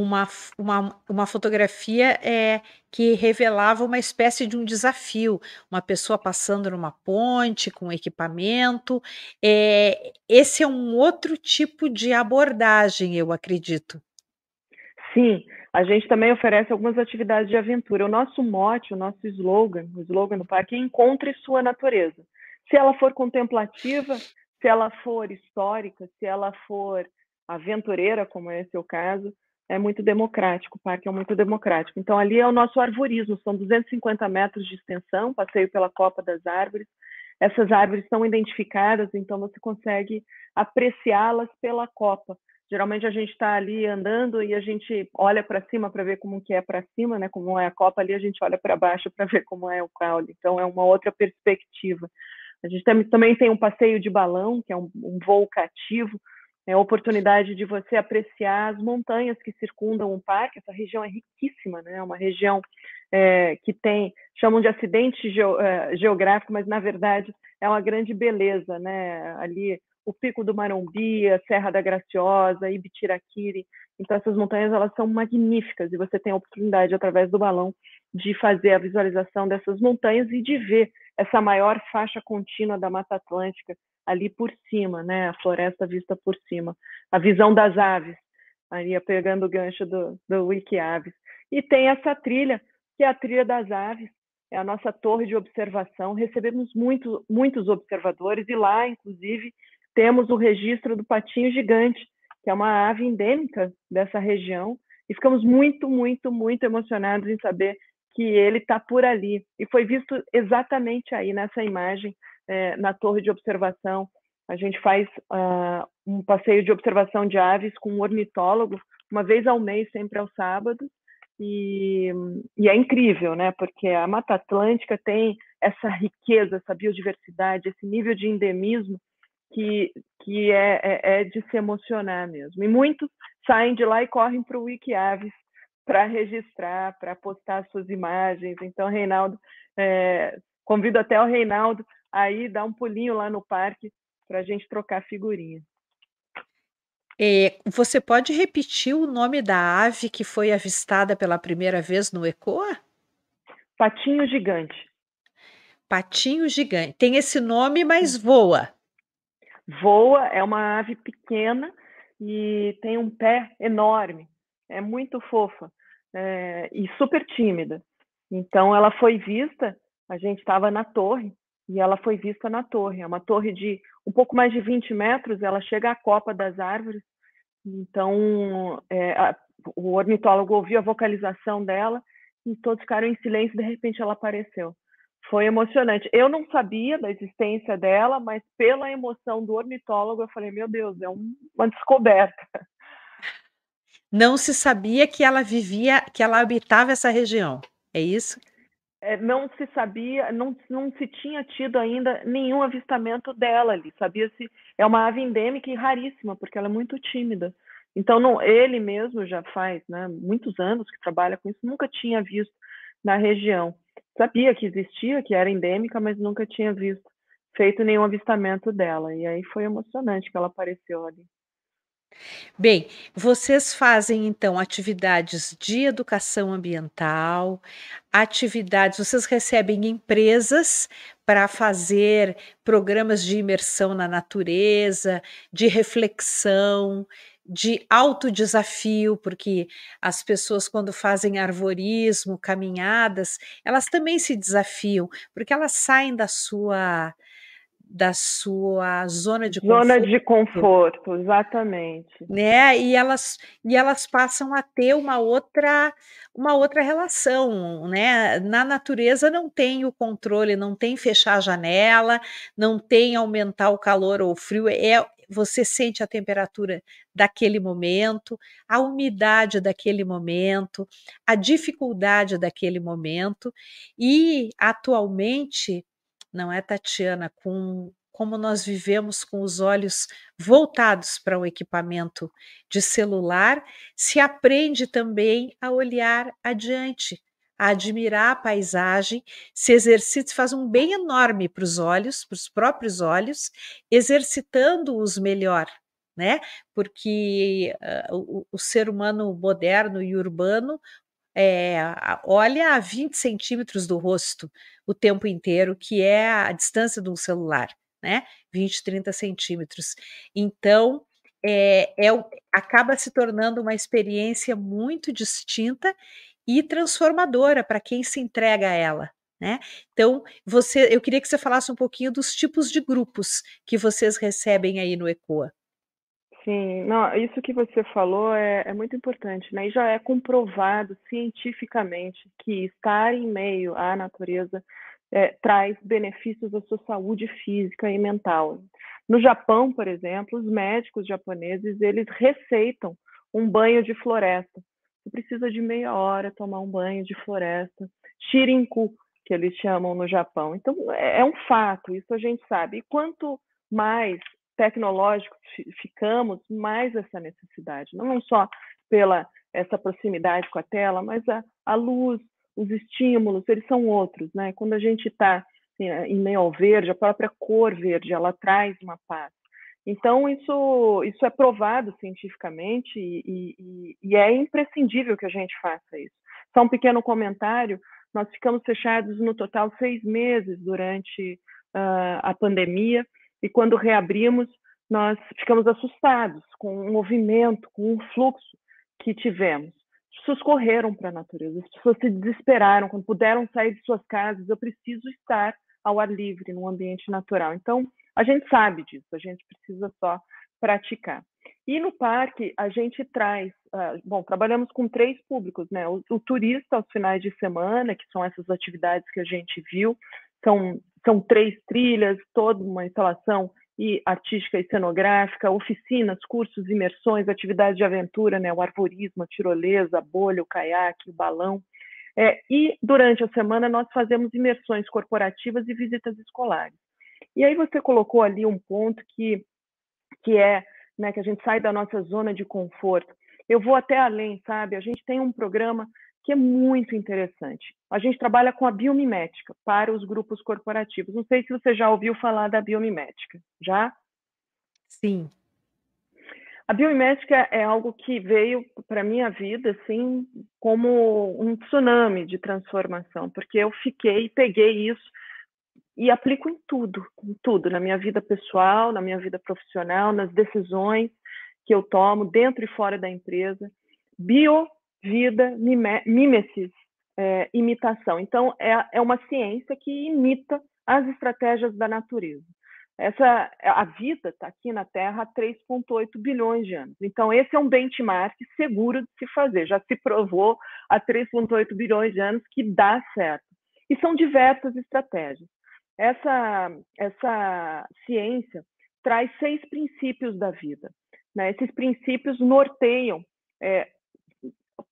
uma, uma, uma fotografia é, que revelava uma espécie de um desafio, uma pessoa passando numa ponte com equipamento. É, esse é um outro tipo de abordagem, eu acredito. Sim, a gente também oferece algumas atividades de aventura. O nosso mote, o nosso slogan, o slogan do parque é Encontre Sua Natureza. Se ela for contemplativa, se ela for histórica, se ela for aventureira, como é o caso, é muito democrático, o parque é muito democrático. Então, ali é o nosso arvorismo, são 250 metros de extensão, passeio pela Copa das Árvores. Essas árvores são identificadas, então você consegue apreciá-las pela copa. Geralmente a gente está ali andando e a gente olha para cima para ver como que é para cima, né? Como é a copa ali, a gente olha para baixo para ver como é o caule. Então é uma outra perspectiva. A gente também tem um passeio de balão, que é um, um voo cativo, é a oportunidade de você apreciar as montanhas que circundam o parque. Essa região é riquíssima, né? É uma região é, que tem, chamam de acidente é, geográfico, mas na verdade é uma grande beleza, né? Ali o Pico do Marombi, a Serra da Graciosa, Ibitiraquiri. Então essas montanhas elas são magníficas e você tem a oportunidade através do balão de fazer a visualização dessas montanhas e de ver essa maior faixa contínua da Mata Atlântica ali por cima, né? A floresta vista por cima, a visão das aves, aí pegando o gancho do, do Wiki Aves. E tem essa trilha, que é a trilha das aves, é a nossa torre de observação. Recebemos muito, muitos observadores e lá, inclusive, temos o registro do patinho gigante, que é uma ave endêmica dessa região, e ficamos muito, muito, muito emocionados em saber que ele está por ali. E foi visto exatamente aí nessa imagem é, na torre de observação. A gente faz uh, um passeio de observação de aves com um ornitólogo, uma vez ao mês, sempre aos sábados, e, e, é incrível, né? Porque a Mata Atlântica tem essa riqueza, essa biodiversidade, esse nível de endemismo que, que é, é, é de se emocionar mesmo. E muitos saem de lá e correm para o Wikiaves para registrar, para postar suas imagens. Então, Reinaldo, é, convido até o Reinaldo aí dá um pulinho lá no parque para a gente trocar figurinha. É, você pode repetir o nome da ave que foi avistada pela primeira vez no ECOA? Patinho gigante. Patinho gigante. Tem esse nome, mas voa. Voa, é uma ave pequena e tem um pé enorme. É muito fofa é, e super tímida. Então, ela foi vista, a gente estava na torre, e ela foi vista na torre. É uma torre de um pouco mais de 20 metros, ela chega à copa das árvores. Então, é, a, o ornitólogo ouviu a vocalização dela e todos ficaram em silêncio. De repente, ela apareceu. Foi emocionante. Eu não sabia da existência dela, mas pela emoção do ornitólogo, eu falei: meu Deus, é um, uma descoberta. Não se sabia que ela vivia, que ela habitava essa região. É isso? É, não se sabia, não, não se tinha tido ainda nenhum avistamento dela ali. Sabia-se, é uma ave endêmica e raríssima, porque ela é muito tímida. Então, não, ele mesmo já faz né, muitos anos que trabalha com isso, nunca tinha visto na região. Sabia que existia, que era endêmica, mas nunca tinha visto, feito nenhum avistamento dela. E aí foi emocionante que ela apareceu ali. Bem, vocês fazem então atividades de educação ambiental, atividades, vocês recebem empresas para fazer programas de imersão na natureza, de reflexão, de autodesafio, porque as pessoas, quando fazem arvorismo, caminhadas, elas também se desafiam, porque elas saem da sua da sua zona de zona conforto. de conforto, exatamente. Né? E elas e elas passam a ter uma outra uma outra relação, né? Na natureza não tem o controle, não tem fechar a janela, não tem aumentar o calor ou o frio, é você sente a temperatura daquele momento, a umidade daquele momento, a dificuldade daquele momento e atualmente não é, Tatiana, com como nós vivemos com os olhos voltados para o equipamento de celular, se aprende também a olhar adiante, a admirar a paisagem, se exercita, faz um bem enorme para os olhos, para os próprios olhos, exercitando-os melhor, né? Porque uh, o, o ser humano moderno e urbano é, olha a 20 centímetros do rosto o tempo inteiro, que é a distância de um celular, né? 20, 30 centímetros. Então, é, é, acaba se tornando uma experiência muito distinta e transformadora para quem se entrega a ela. Né? Então, você, eu queria que você falasse um pouquinho dos tipos de grupos que vocês recebem aí no ECOA. Sim, não, isso que você falou é, é muito importante, né? E já é comprovado cientificamente que estar em meio à natureza é, traz benefícios à sua saúde física e mental. No Japão, por exemplo, os médicos japoneses eles receitam um banho de floresta. Você precisa de meia hora tomar um banho de floresta, shirinku, que eles chamam no Japão. Então é, é um fato, isso a gente sabe. E quanto mais tecnológicos ficamos, mais essa necessidade, não só pela essa proximidade com a tela, mas a, a luz, os estímulos, eles são outros, né? Quando a gente está assim, em meio ao verde, a própria cor verde, ela traz uma paz. Então, isso, isso é provado cientificamente e, e, e, é imprescindível que a gente faça isso. Só um pequeno comentário: nós ficamos fechados no total seis meses durante uh, a pandemia, e quando reabrimos, nós ficamos assustados com o movimento, com o fluxo que tivemos. As pessoas correram para a natureza, as pessoas se desesperaram quando puderam sair de suas casas. Eu preciso estar ao ar livre, num ambiente natural. Então, a gente sabe disso, a gente precisa só praticar. E no parque, a gente traz, uh, bom, trabalhamos com três públicos, né? O, o, turista aos finais de semana, que são essas atividades que a gente viu, são, são três trilhas, toda uma instalação e artística e cenográfica, oficinas, cursos, imersões, atividades de aventura, né, o arvorismo, a tirolesa, a bolha, o caiaque, o balão. É, e durante a semana nós fazemos imersões corporativas e visitas escolares. E aí você colocou ali um ponto que, que é né, que a gente sai da nossa zona de conforto. Eu vou até além, sabe? A gente tem um programa que é muito interessante. A gente trabalha com a biomimética para os grupos corporativos. Não sei se você já ouviu falar da biomimética. Já? Sim. A biomimética é algo que veio para minha vida assim como um tsunami de transformação, porque eu fiquei, peguei isso e aplico em tudo, em tudo, na minha vida pessoal, na minha vida profissional, nas decisões que eu tomo dentro e fora da empresa. Bio vida, mimesis, é, imitação. Então, é, é uma ciência que imita as estratégias da natureza. Essa, a vida está aqui na Terra há 3,8 bilhões de anos. Então, esse é um benchmark seguro de se fazer. Já se provou há 3,8 bilhões de anos que dá certo. E são diversas estratégias. Essa, essa ciência traz seis princípios da vida. Né? Esses princípios norteiam é,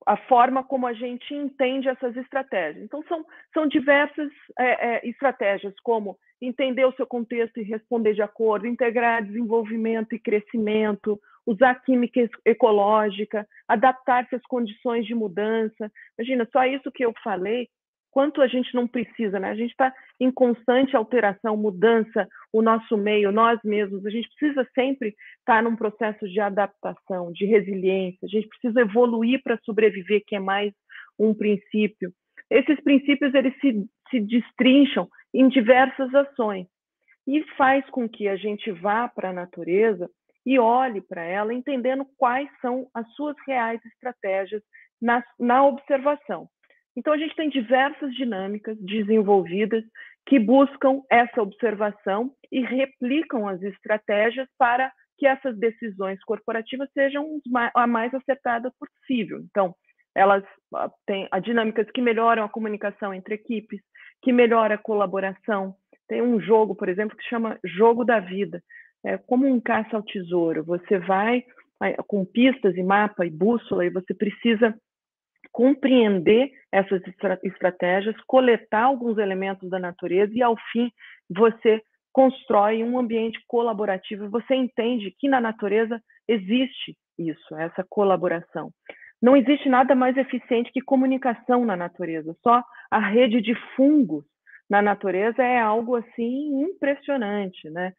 a forma como a gente entende essas estratégias. Então, são, são diversas é, é, estratégias, como entender o seu contexto e responder de acordo, integrar desenvolvimento e crescimento, usar química ecológica, adaptar-se às condições de mudança. Imagina, só isso que eu falei quanto a gente não precisa, né? A gente está em constante alteração, mudança, o nosso meio, nós mesmos. A gente precisa sempre estar tá num processo de adaptação, de resiliência. A gente precisa evoluir para sobreviver, que é mais um princípio. Esses princípios eles se, se destrincham em diversas ações e faz com que a gente vá para a natureza e olhe para ela, entendendo quais são as suas reais estratégias na, na observação. Então, a gente tem diversas dinâmicas desenvolvidas que buscam essa observação e replicam as estratégias para que essas decisões corporativas sejam a mais acertada possível. Então, elas ah, têm dinâmicas que melhoram a comunicação entre equipes, que melhora a colaboração. Tem um jogo, por exemplo, que chama Jogo da Vida. É como um caça ao tesouro. Você vai com pistas e mapa e bússola e você precisa compreender essas estratégias, coletar alguns elementos da natureza e, ao fim, você constrói um ambiente colaborativo. Você entende que na natureza existe isso, essa colaboração. Não existe nada mais eficiente que comunicação na natureza. Só a rede de fungos na natureza é algo assim impressionante, né?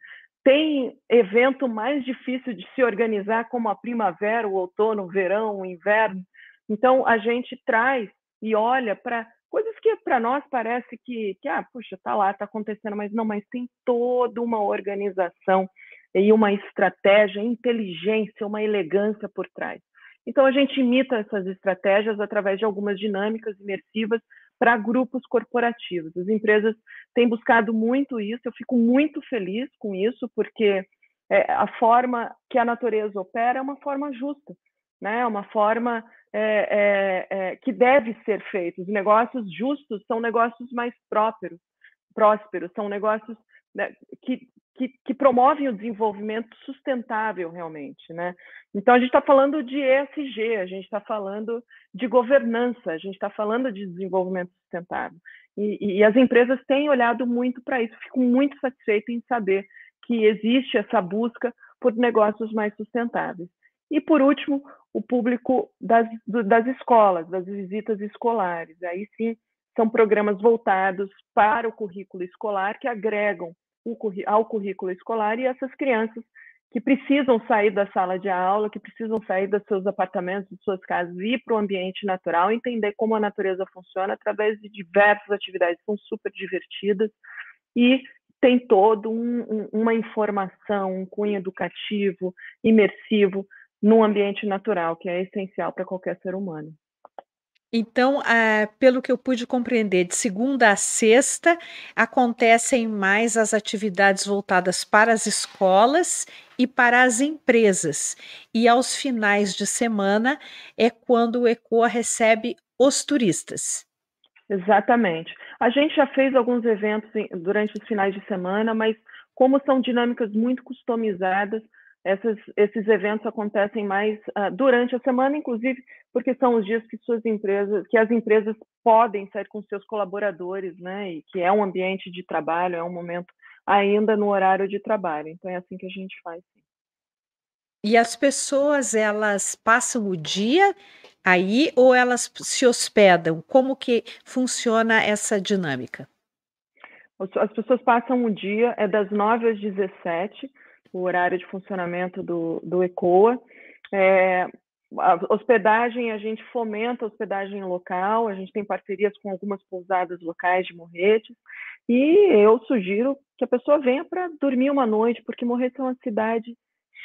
Tem evento mais difícil de se organizar como a primavera, o outono, o verão, o inverno. Então a gente traz e olha para coisas que para nós parece que, que ah, puxa, tá lá, tá acontecendo, mas não, mas tem toda uma organização e uma estratégia, inteligência, uma elegância por trás. Então, a gente imita essas estratégias através de algumas dinâmicas imersivas para grupos corporativos. As empresas têm buscado muito isso, eu fico muito feliz com isso, porque é, a forma que a natureza opera é uma forma justa, né? é uma forma é, é, é, que deve ser feita. Os negócios justos são negócios mais prósperos, prósperos são negócios né, que, que, que, promovem o desenvolvimento sustentável realmente, né? Então a gente está falando de ESG, a gente está falando de governança, a gente está falando de desenvolvimento sustentável e, e as empresas têm olhado muito para isso. Fico muito satisfeita em saber que existe essa busca por negócios mais sustentáveis. E por último, o público das, das escolas, das visitas escolares. Aí sim, são programas voltados para o currículo escolar que agregam ao currículo escolar e essas crianças que precisam sair da sala de aula, que precisam sair dos seus apartamentos, de suas casas e ir para o ambiente natural, entender como a natureza funciona através de diversas atividades, são super divertidas e tem todo um, um, uma informação, um cunho educativo, imersivo no ambiente natural, que é essencial para qualquer ser humano. Então, ah, pelo que eu pude compreender, de segunda a sexta acontecem mais as atividades voltadas para as escolas e para as empresas. E aos finais de semana é quando o ECOA recebe os turistas. Exatamente. A gente já fez alguns eventos durante os finais de semana, mas como são dinâmicas muito customizadas, essas, esses eventos acontecem mais uh, durante a semana, inclusive porque são os dias que suas empresas, que as empresas podem sair com seus colaboradores, né? E que é um ambiente de trabalho, é um momento ainda no horário de trabalho. Então é assim que a gente faz. E as pessoas elas passam o dia aí ou elas se hospedam? Como que funciona essa dinâmica? As pessoas passam o dia, é das 9 às 17 o horário de funcionamento do, do ECOA. É, a hospedagem, a gente fomenta a hospedagem local, a gente tem parcerias com algumas pousadas locais de Morretes, e eu sugiro que a pessoa venha para dormir uma noite, porque Morretes é uma cidade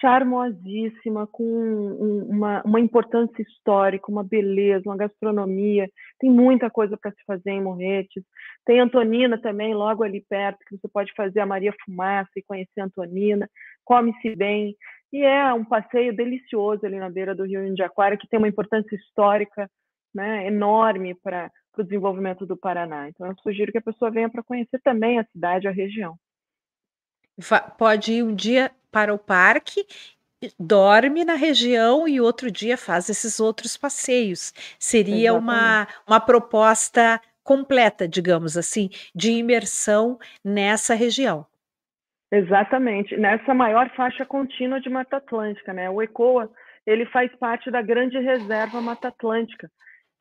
charmosíssima, com uma, uma importância histórica, uma beleza, uma gastronomia. Tem muita coisa para se fazer em Morretes. Tem Antonina também, logo ali perto, que você pode fazer a Maria Fumaça e conhecer Antonina. Come-se bem. E é um passeio delicioso ali na beira do Rio Indiaquara, que tem uma importância histórica né, enorme para o desenvolvimento do Paraná. Então, eu sugiro que a pessoa venha para conhecer também a cidade, a região. Pode ir um dia para o parque, dorme na região e outro dia faz esses outros passeios. Seria uma, uma proposta completa, digamos assim, de imersão nessa região. Exatamente, nessa maior faixa contínua de Mata Atlântica, né? O ECOA, ele faz parte da Grande Reserva Mata Atlântica,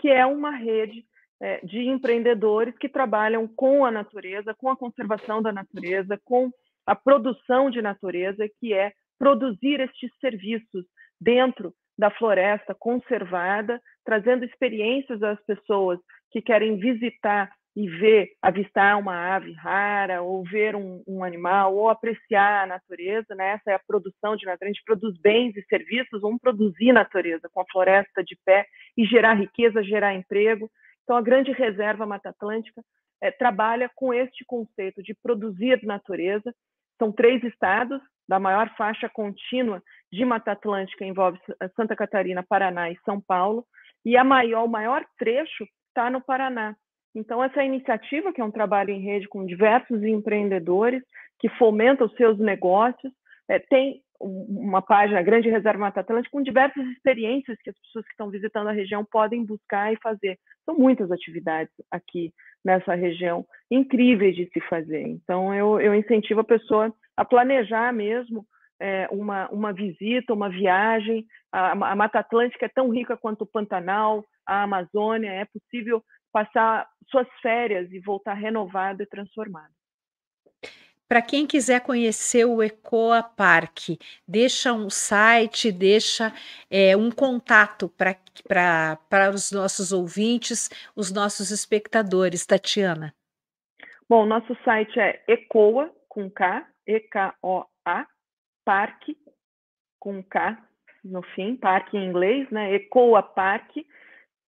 que é uma rede é, de empreendedores que trabalham com a natureza, com a conservação da natureza, com a produção de natureza, que é produzir estes serviços dentro da floresta conservada, trazendo experiências às pessoas que querem visitar e ver, avistar uma ave rara, ou ver um, um, animal, ou apreciar a natureza, né? Essa é a produção de natureza. A gente produz bens e serviços, vamos produzir natureza com a floresta de pé e gerar riqueza, gerar emprego. Então, a grande reserva Mata Atlântica é, trabalha com este conceito de produzir natureza. São três estados, da maior faixa contínua de Mata Atlântica envolve Santa Catarina, Paraná e São Paulo, e a maior, o maior trecho está no Paraná. Então, essa iniciativa, que é um trabalho em rede com diversos empreendedores que fomentam os seus negócios, é, tem uma página, Grande Reserva Mata Atlântica, com diversas experiências que as pessoas que estão visitando a região podem buscar e fazer. São muitas atividades aqui nessa região, incríveis de se fazer. Então, eu, eu incentivo a pessoa a planejar mesmo é, uma, uma visita, uma viagem. A, a Mata Atlântica é tão rica quanto o Pantanal, a Amazônia, é possível passar suas férias e voltar renovado e transformado. Para quem quiser conhecer o Ecoa Park, deixa um site, deixa é, um contato para os nossos ouvintes, os nossos espectadores, Tatiana. Bom, nosso site é ecoa, com K, E-K-O-A, Park, com K no fim, parque em inglês, né? Ecoa Park,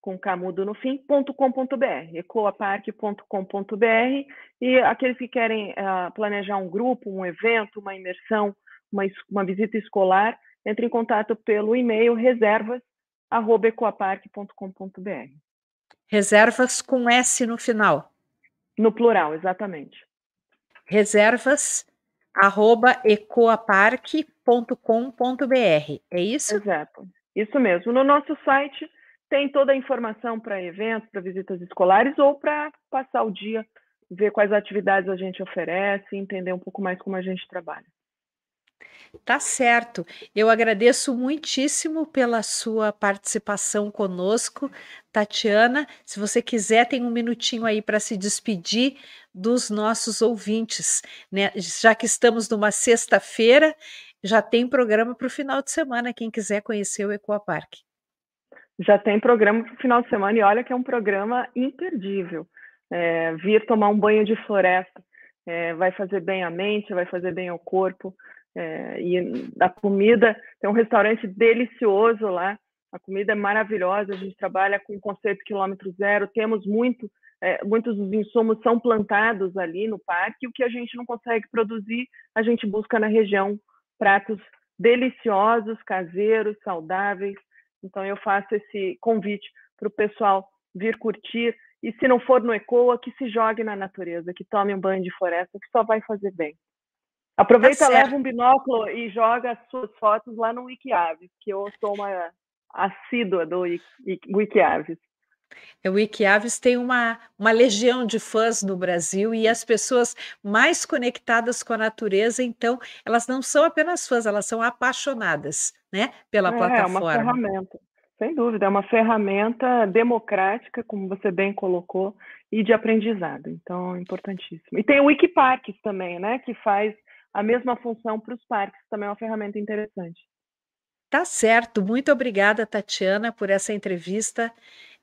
com camudo no fim, .com.br, ecoaparque.com.br e aqueles que querem uh, planejar um grupo, um evento, uma imersão, uma, uma visita escolar, entre em contato pelo e-mail reservas@ecoaparque.com.br. Reservas com S no final. No plural, exatamente. Reservas arroba ecoaparque.com.br, é isso? Exato, isso mesmo. No nosso site tem toda a informação para eventos, para visitas escolares ou para passar o dia, ver quais atividades a gente oferece, entender um pouco mais como a gente trabalha. Tá certo. Eu agradeço muitíssimo pela sua participação conosco, Tatiana. Se você quiser, tem um minutinho aí para se despedir dos nossos ouvintes, né? Já que estamos numa sexta-feira, já tem programa para o final de semana, quem quiser conhecer o Ecoapark já tem programa para o final de semana e olha que é um programa imperdível. É, vir tomar um banho de floresta é, vai fazer bem a mente, vai fazer bem ao corpo. É, e a comida, tem um restaurante delicioso lá, a comida é maravilhosa, a gente trabalha com o conceito quilômetro zero, temos muito, é, muitos dos insumos são plantados ali no parque, o que a gente não consegue produzir, a gente busca na região pratos deliciosos, caseiros, saudáveis, então, eu faço esse convite para o pessoal vir curtir. E se não for no ECOA, que se jogue na natureza, que tome um banho de floresta, que só vai fazer bem. Aproveita, tá leva um binóculo e joga as suas fotos lá no Wikiaves, que eu sou uma assídua do Wikiaves. O Wikiaves tem uma, uma legião de fãs no Brasil e as pessoas mais conectadas com a natureza, então, elas não são apenas fãs, elas são apaixonadas né, pela é, plataforma. É uma ferramenta, sem dúvida, é uma ferramenta democrática, como você bem colocou, e de aprendizado, então, importantíssimo. E tem o Wikiparks também, né, que faz a mesma função para os parques, também é uma ferramenta interessante. Tá certo, muito obrigada, Tatiana, por essa entrevista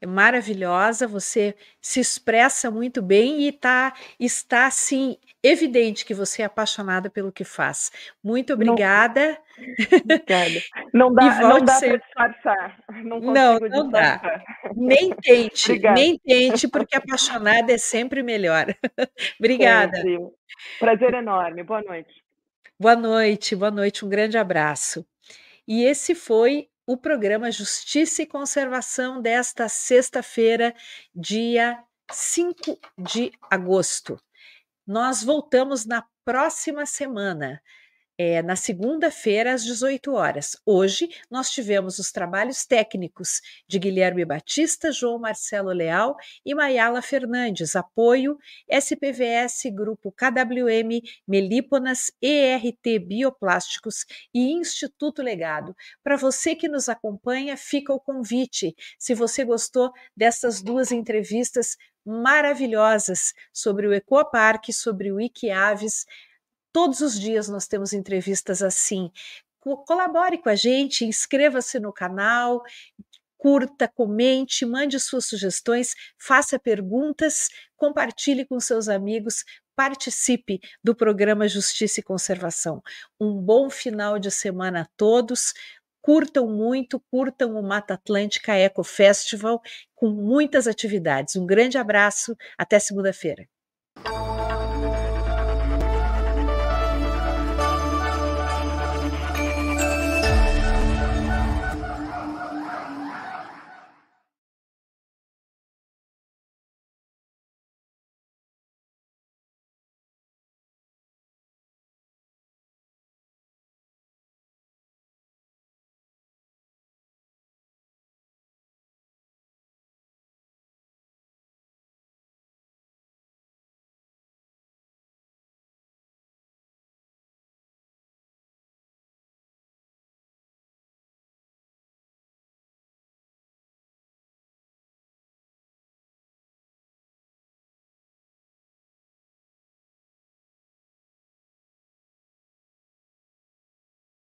maravilhosa. Você se expressa muito bem e tá, está, assim, evidente que você é apaixonada pelo que faz. Muito obrigada. Não, obrigada. Não dá, não dá ser... para disfarçar. Não, não, não dá. Nem tente, nem tente, porque apaixonada é sempre melhor. obrigada. É, Prazer enorme. Boa noite. Boa noite, boa noite. Um grande abraço. E esse foi o programa Justiça e Conservação desta sexta-feira, dia 5 de agosto. Nós voltamos na próxima semana é, na segunda-feira, às 18 horas. Hoje, nós tivemos os trabalhos técnicos de Guilherme Batista, João Marcelo Leal e Mayala Fernandes. Apoio SPVS, Grupo KWM, Melíponas, ERT Bioplásticos e Instituto Legado. Para você que nos acompanha, fica o convite. Se você gostou dessas duas entrevistas maravilhosas sobre o Ecopark, sobre o Iquiaves, Todos os dias nós temos entrevistas assim. Colabore com a gente, inscreva-se no canal, curta, comente, mande suas sugestões, faça perguntas, compartilhe com seus amigos, participe do programa Justiça e Conservação. Um bom final de semana a todos. Curtam muito, curtam o Mata Atlântica Eco Festival com muitas atividades. Um grande abraço, até segunda-feira.